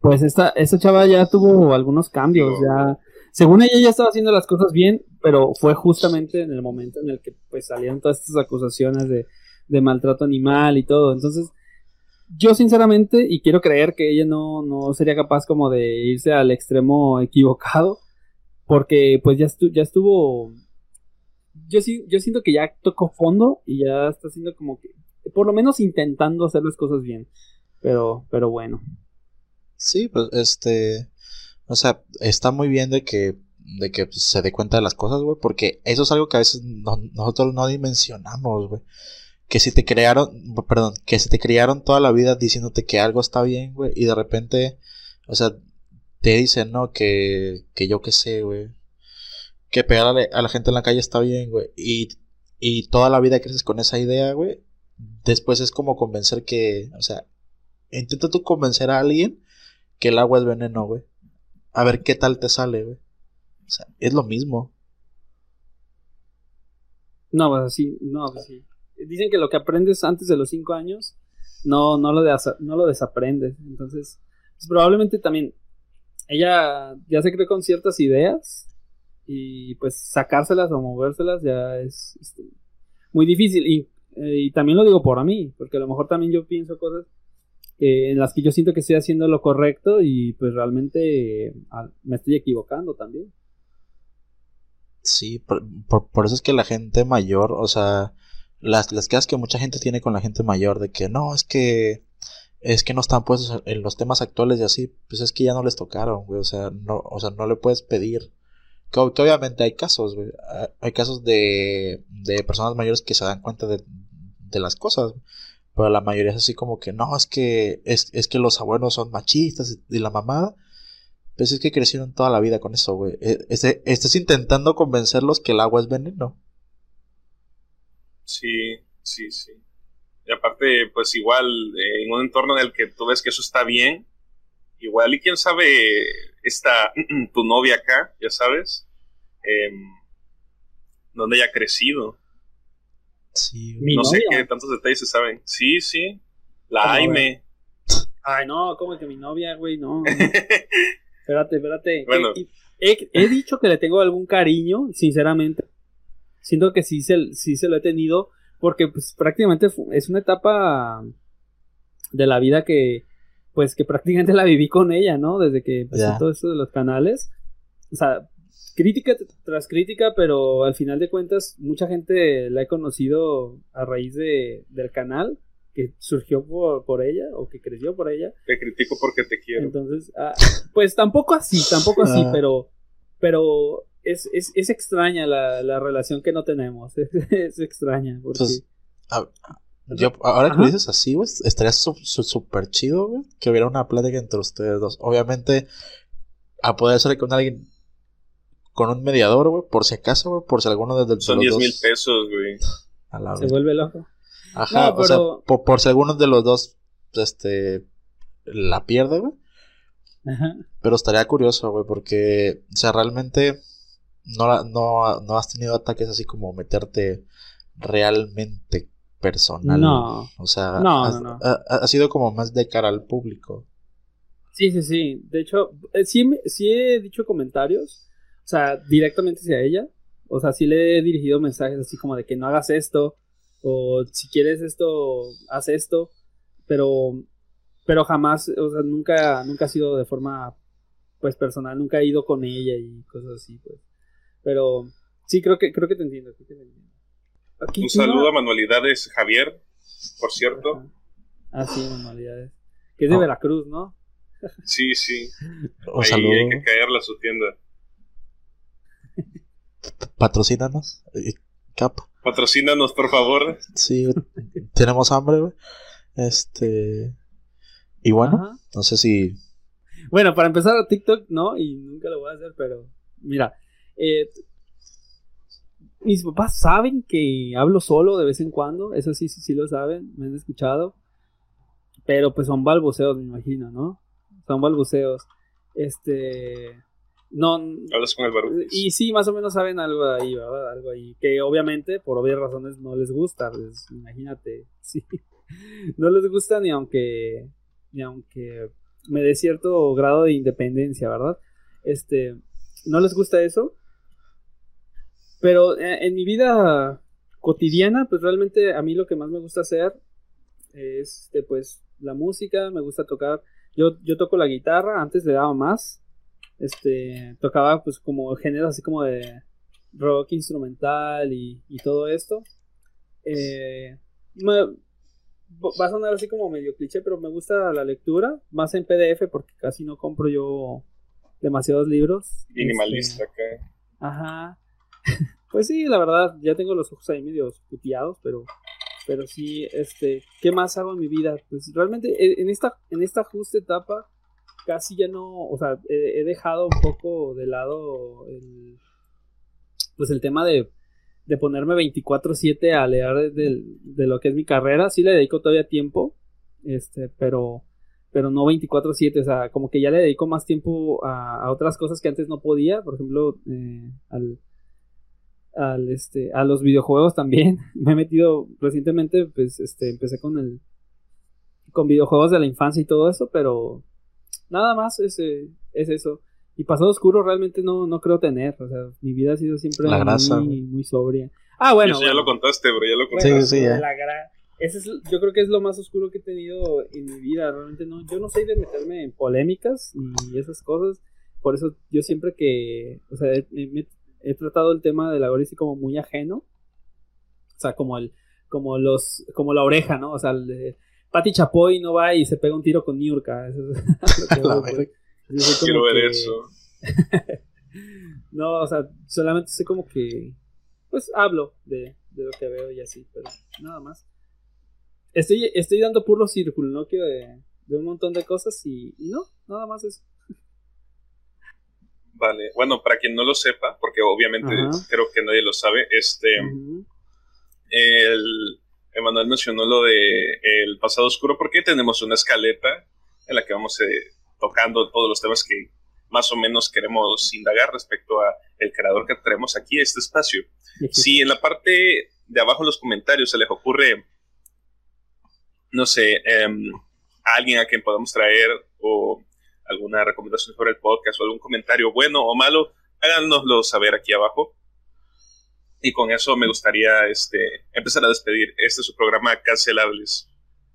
pues esta, esta chava ya tuvo algunos cambios, Digo, ya... Según ella ya estaba haciendo las cosas bien, pero fue justamente en el momento en el que pues salieron todas estas acusaciones de, de maltrato animal y todo. Entonces, yo sinceramente, y quiero creer que ella no, no sería capaz como de irse al extremo equivocado, porque pues ya, estu- ya estuvo... Yo, sí, yo siento que ya tocó fondo y ya está haciendo como que, por lo menos intentando hacer las cosas bien. Pero, pero bueno. Sí, pues este, o sea, está muy bien de que, de que se dé cuenta de las cosas, güey, porque eso es algo que a veces no- nosotros no dimensionamos, güey. Que si te crearon, perdón, que si te criaron toda la vida diciéndote que algo está bien, güey, y de repente, o sea, te dicen, no, que, que yo qué sé, güey, que pegar a la, gente en la calle está bien, güey, y, y toda la vida creces con esa idea, güey, después es como convencer que, o sea, intenta tú convencer a alguien que el agua es veneno, güey. A ver qué tal te sale, güey. O sea, es lo mismo. No, pues así, no, pues sí. Dicen que lo que aprendes antes de los cinco años, no, no lo, lo desaprendes. Entonces, pues probablemente también ella ya se creó con ciertas ideas y pues sacárselas o movérselas ya es este, muy difícil. Y, eh, y también lo digo por mí, porque a lo mejor también yo pienso cosas en las que yo siento que estoy haciendo lo correcto y pues realmente me estoy equivocando también. Sí, por, por eso es que la gente mayor, o sea, las, las quejas que mucha gente tiene con la gente mayor de que no, es que es que no están puestos en los temas actuales y así, pues es que ya no les tocaron, güey, o sea, no, o sea, no le puedes pedir. Que, ob- que obviamente hay casos, güey, hay- casos de, de personas mayores que se dan cuenta de, de las cosas, pero la mayoría es así como que no, es que es, es que los abuelos son machistas y la mamada. Pues es que crecieron toda la vida con eso, güey. Eh, este- Estás intentando convencerlos que el agua es veneno. Sí, sí, sí. Y aparte, pues igual, eh, en un entorno en el que tú ves que eso está bien, igual, y quién sabe, esta, tu novia acá, ya sabes, em, donde ella ha crecido. Sí. Mi no sé novia. qué tantos detalles se saben. Sí, sí. La ¿Cómo, Aime. Ay, no, como que mi novia, güey, no. no. Espérate, espérate. Bueno. He, he- he dicho que le tengo algún cariño, sinceramente. Siento que sí se, sí se lo he tenido, porque pues prácticamente es una etapa de la vida que, pues que prácticamente la viví con ella, ¿no? Desde que empezó Ya. todo esto de los canales. O sea, crítica tras crítica, pero al final de cuentas mucha gente la he conocido a raíz de, del canal que surgió por, por ella o que creció por ella. Te critico porque te quiero. Entonces, ah, pues tampoco así, tampoco así, Ah. pero, pero es, es, es extraña la, la, relación que no tenemos. Es, es extraña. Porque... Pues, a, yo, ahora que lo dices así, güey, estaría súper chido, güey, que hubiera una plática entre ustedes dos. Obviamente, a poder ser con alguien, con un mediador, güey, por si acaso, güey, por si alguno de, de Son los 10 dos... mil pesos, güey. A la Se vuelve loco. Ajá, no, pero... o sea, por, por, si alguno de los dos, este, la pierde, güey. Ajá. Pero estaría curioso, güey, porque, o sea, realmente no, no, no has tenido ataques así como meterte realmente personal. No. O sea, no, ha, no, ha, sido como más de cara al público. Sí, sí, sí. De hecho, eh, sí, sí he dicho comentarios, o sea, directamente hacia ella. O sea, sí le he dirigido mensajes así como de que no hagas esto, o si quieres esto, haz esto, pero, pero jamás, o sea, nunca, nunca ha sido de forma, pues, personal, nunca he ido con ella y cosas así, pues. Pero sí, creo que, creo que te entiendo, creo que te entiendo. Aquí, Un saludo no? a Manualidades Javier, por cierto. Ah, sí, Manualidades. Que es de oh. Veracruz, ¿no? Sí, sí. Un Ahí saludo. hay que caerle a su tienda. Patrocínanos. Cap. Patrocínanos, por favor. Sí, tenemos hambre, güey. Este. Y bueno, Ajá. no sé si. Bueno, para empezar a TikTok, no, y nunca lo voy a hacer, pero. Mira, eh, mis papás saben que hablo solo de vez en cuando, eso sí, sí, sí lo saben, me han escuchado, pero pues son balbuceos, me imagino, ¿no? Son balbuceos. Este. No. Hablas con el barullo. Y sí, más o menos saben algo ahí, ¿verdad? Algo ahí. Que obviamente, por obvias razones, no les gusta. Pues, imagínate. Sí. No les gusta ni aunque. Ni aunque me dé cierto grado de independencia, ¿verdad? Este. No les gusta eso. Pero en, en mi vida cotidiana, pues realmente a mí lo que más me gusta hacer es, este, pues, la música. Me gusta tocar yo, yo toco la guitarra, antes le daba más. Este, tocaba pues como géneros así como de rock instrumental y, y todo esto. Eh, me, va a sonar así como medio cliché, pero me gusta la lectura, más en PDF porque casi no compro yo demasiados libros. Minimalista este, acá. Ajá. Pues sí, la verdad, ya tengo los ojos ahí medio puteados, pero pero sí, este, ¿qué más hago en mi vida? Pues realmente en esta, en esta justa etapa casi ya no, o sea, he, dejado un poco de lado el, pues el tema de, de ponerme 24/7 a leer de, de, lo que es mi carrera, sí le dedico todavía tiempo, este, pero, pero no 24/7, o sea, como que ya le dedico más tiempo a, a otras cosas que antes no podía, por ejemplo, eh, al al este a los videojuegos también me he metido recientemente pues este empecé con el con videojuegos de la infancia y todo eso pero nada más es, es eso y pasado oscuro realmente no, no creo tener o sea mi vida ha sido siempre la grasa. muy, muy sobria ah bueno, eso ya bueno. lo contaste bro ya lo contaste bueno, sí, sí, ya. la gra ese es, yo creo que es lo más oscuro que he tenido en mi vida realmente no yo no soy de meterme en polémicas y esas cosas por eso yo siempre que o sea me, he tratado el tema de la gore como muy ajeno. O sea, como el, como los, como la oreja, ¿no? O sea, el de Pati Chapoy no va y se pega un tiro con Niurka. Eso es lo que Quiero ver que... eso. no, o sea, solamente sé como que, pues hablo de, de, lo que veo y así, pero nada más. Estoy, estoy dando puro círculo, ¿no? Que de, de un montón de cosas y, y no, nada más eso. Vale, bueno, para quien no lo sepa, porque obviamente Ajá. creo que nadie lo sabe, este, el Emanuel mencionó lo de el pasado oscuro, porque tenemos una escaleta en la que vamos eh, tocando todos los temas que más o menos queremos indagar respecto a el creador que traemos aquí a este espacio. Si en la parte de abajo en los comentarios se les ocurre, no sé, a alguien a quien podamos traer o alguna recomendación sobre el podcast o algún comentario bueno o malo, háganoslo saber aquí abajo. Y con eso me gustaría este, empezar a despedir. Este es su programa Cancelables.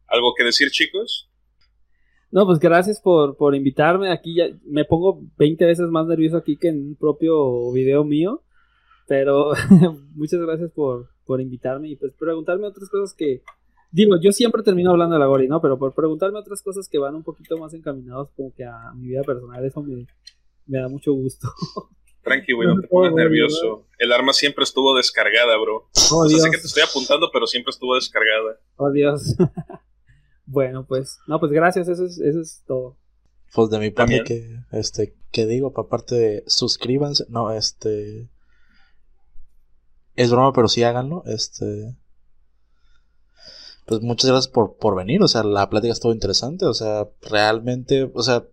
¿Algo que decir, chicos? No, pues gracias por, por invitarme. Aquí ya me pongo 20 veces más nervioso aquí que en un propio video mío. Pero muchas gracias por, por invitarme y pues preguntarme otras cosas que, Digo, yo siempre termino hablando de la Gori, ¿no? Pero por preguntarme otras cosas que van un poquito más encaminados como que a mi vida personal, eso me, me da mucho gusto. Tranqui, güey, no te pongas nervioso. El arma siempre estuvo descargada, bro. Oh, O sea, sé Dios. que te estoy apuntando, pero siempre estuvo descargada. Oh, Dios. bueno, pues, no, pues gracias, eso es, eso es todo. Pues de mi parte que, este, ¿qué digo? Pa' parte de suscríbanse, no, este, es broma, pero sí háganlo, este, pues muchas gracias por, por venir, o sea, la plática estuvo interesante, o sea, realmente, o sea,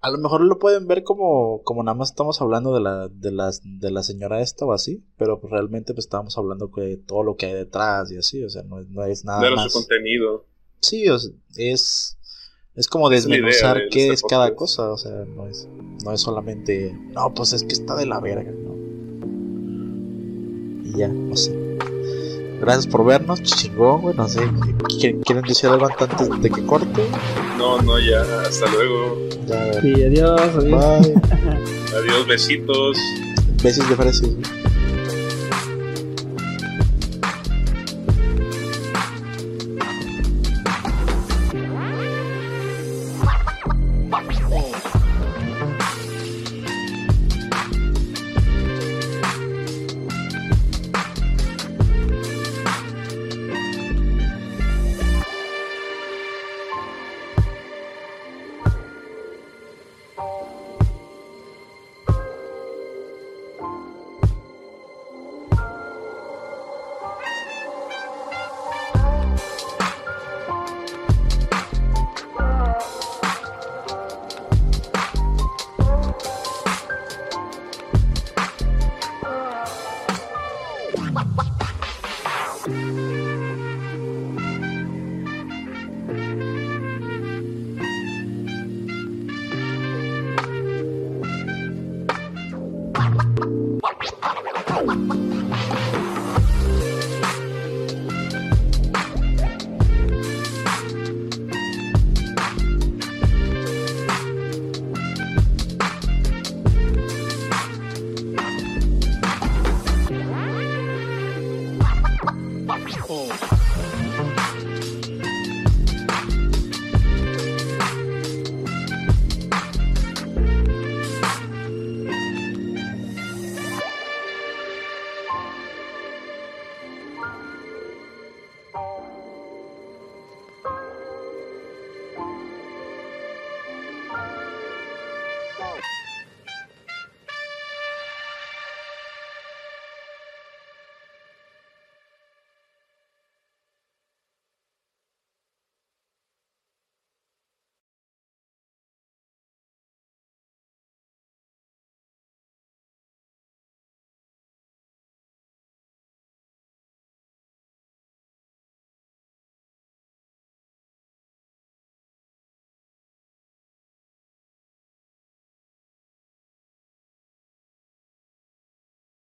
a lo mejor lo pueden ver como, como nada más estamos hablando de la, de las, de la señora esta o así, pero pues realmente pues estábamos hablando de todo lo que hay detrás y así, o sea, no, es- no es nada Claro, más. su contenido. Sí, o sea, es, es como desmenuzar de qué este es cada cosa, o sea, no es, no es solamente, no, pues es que está de la verga, ¿no? Y ya, no sé. Gracias por vernos, chingón, güey, no sé, ¿quieren, decir algo antes de que corte? No, no, ya. Hasta luego. Ya. Sí, adiós, adiós. Bye. Adiós, besitos. Besos de fresa.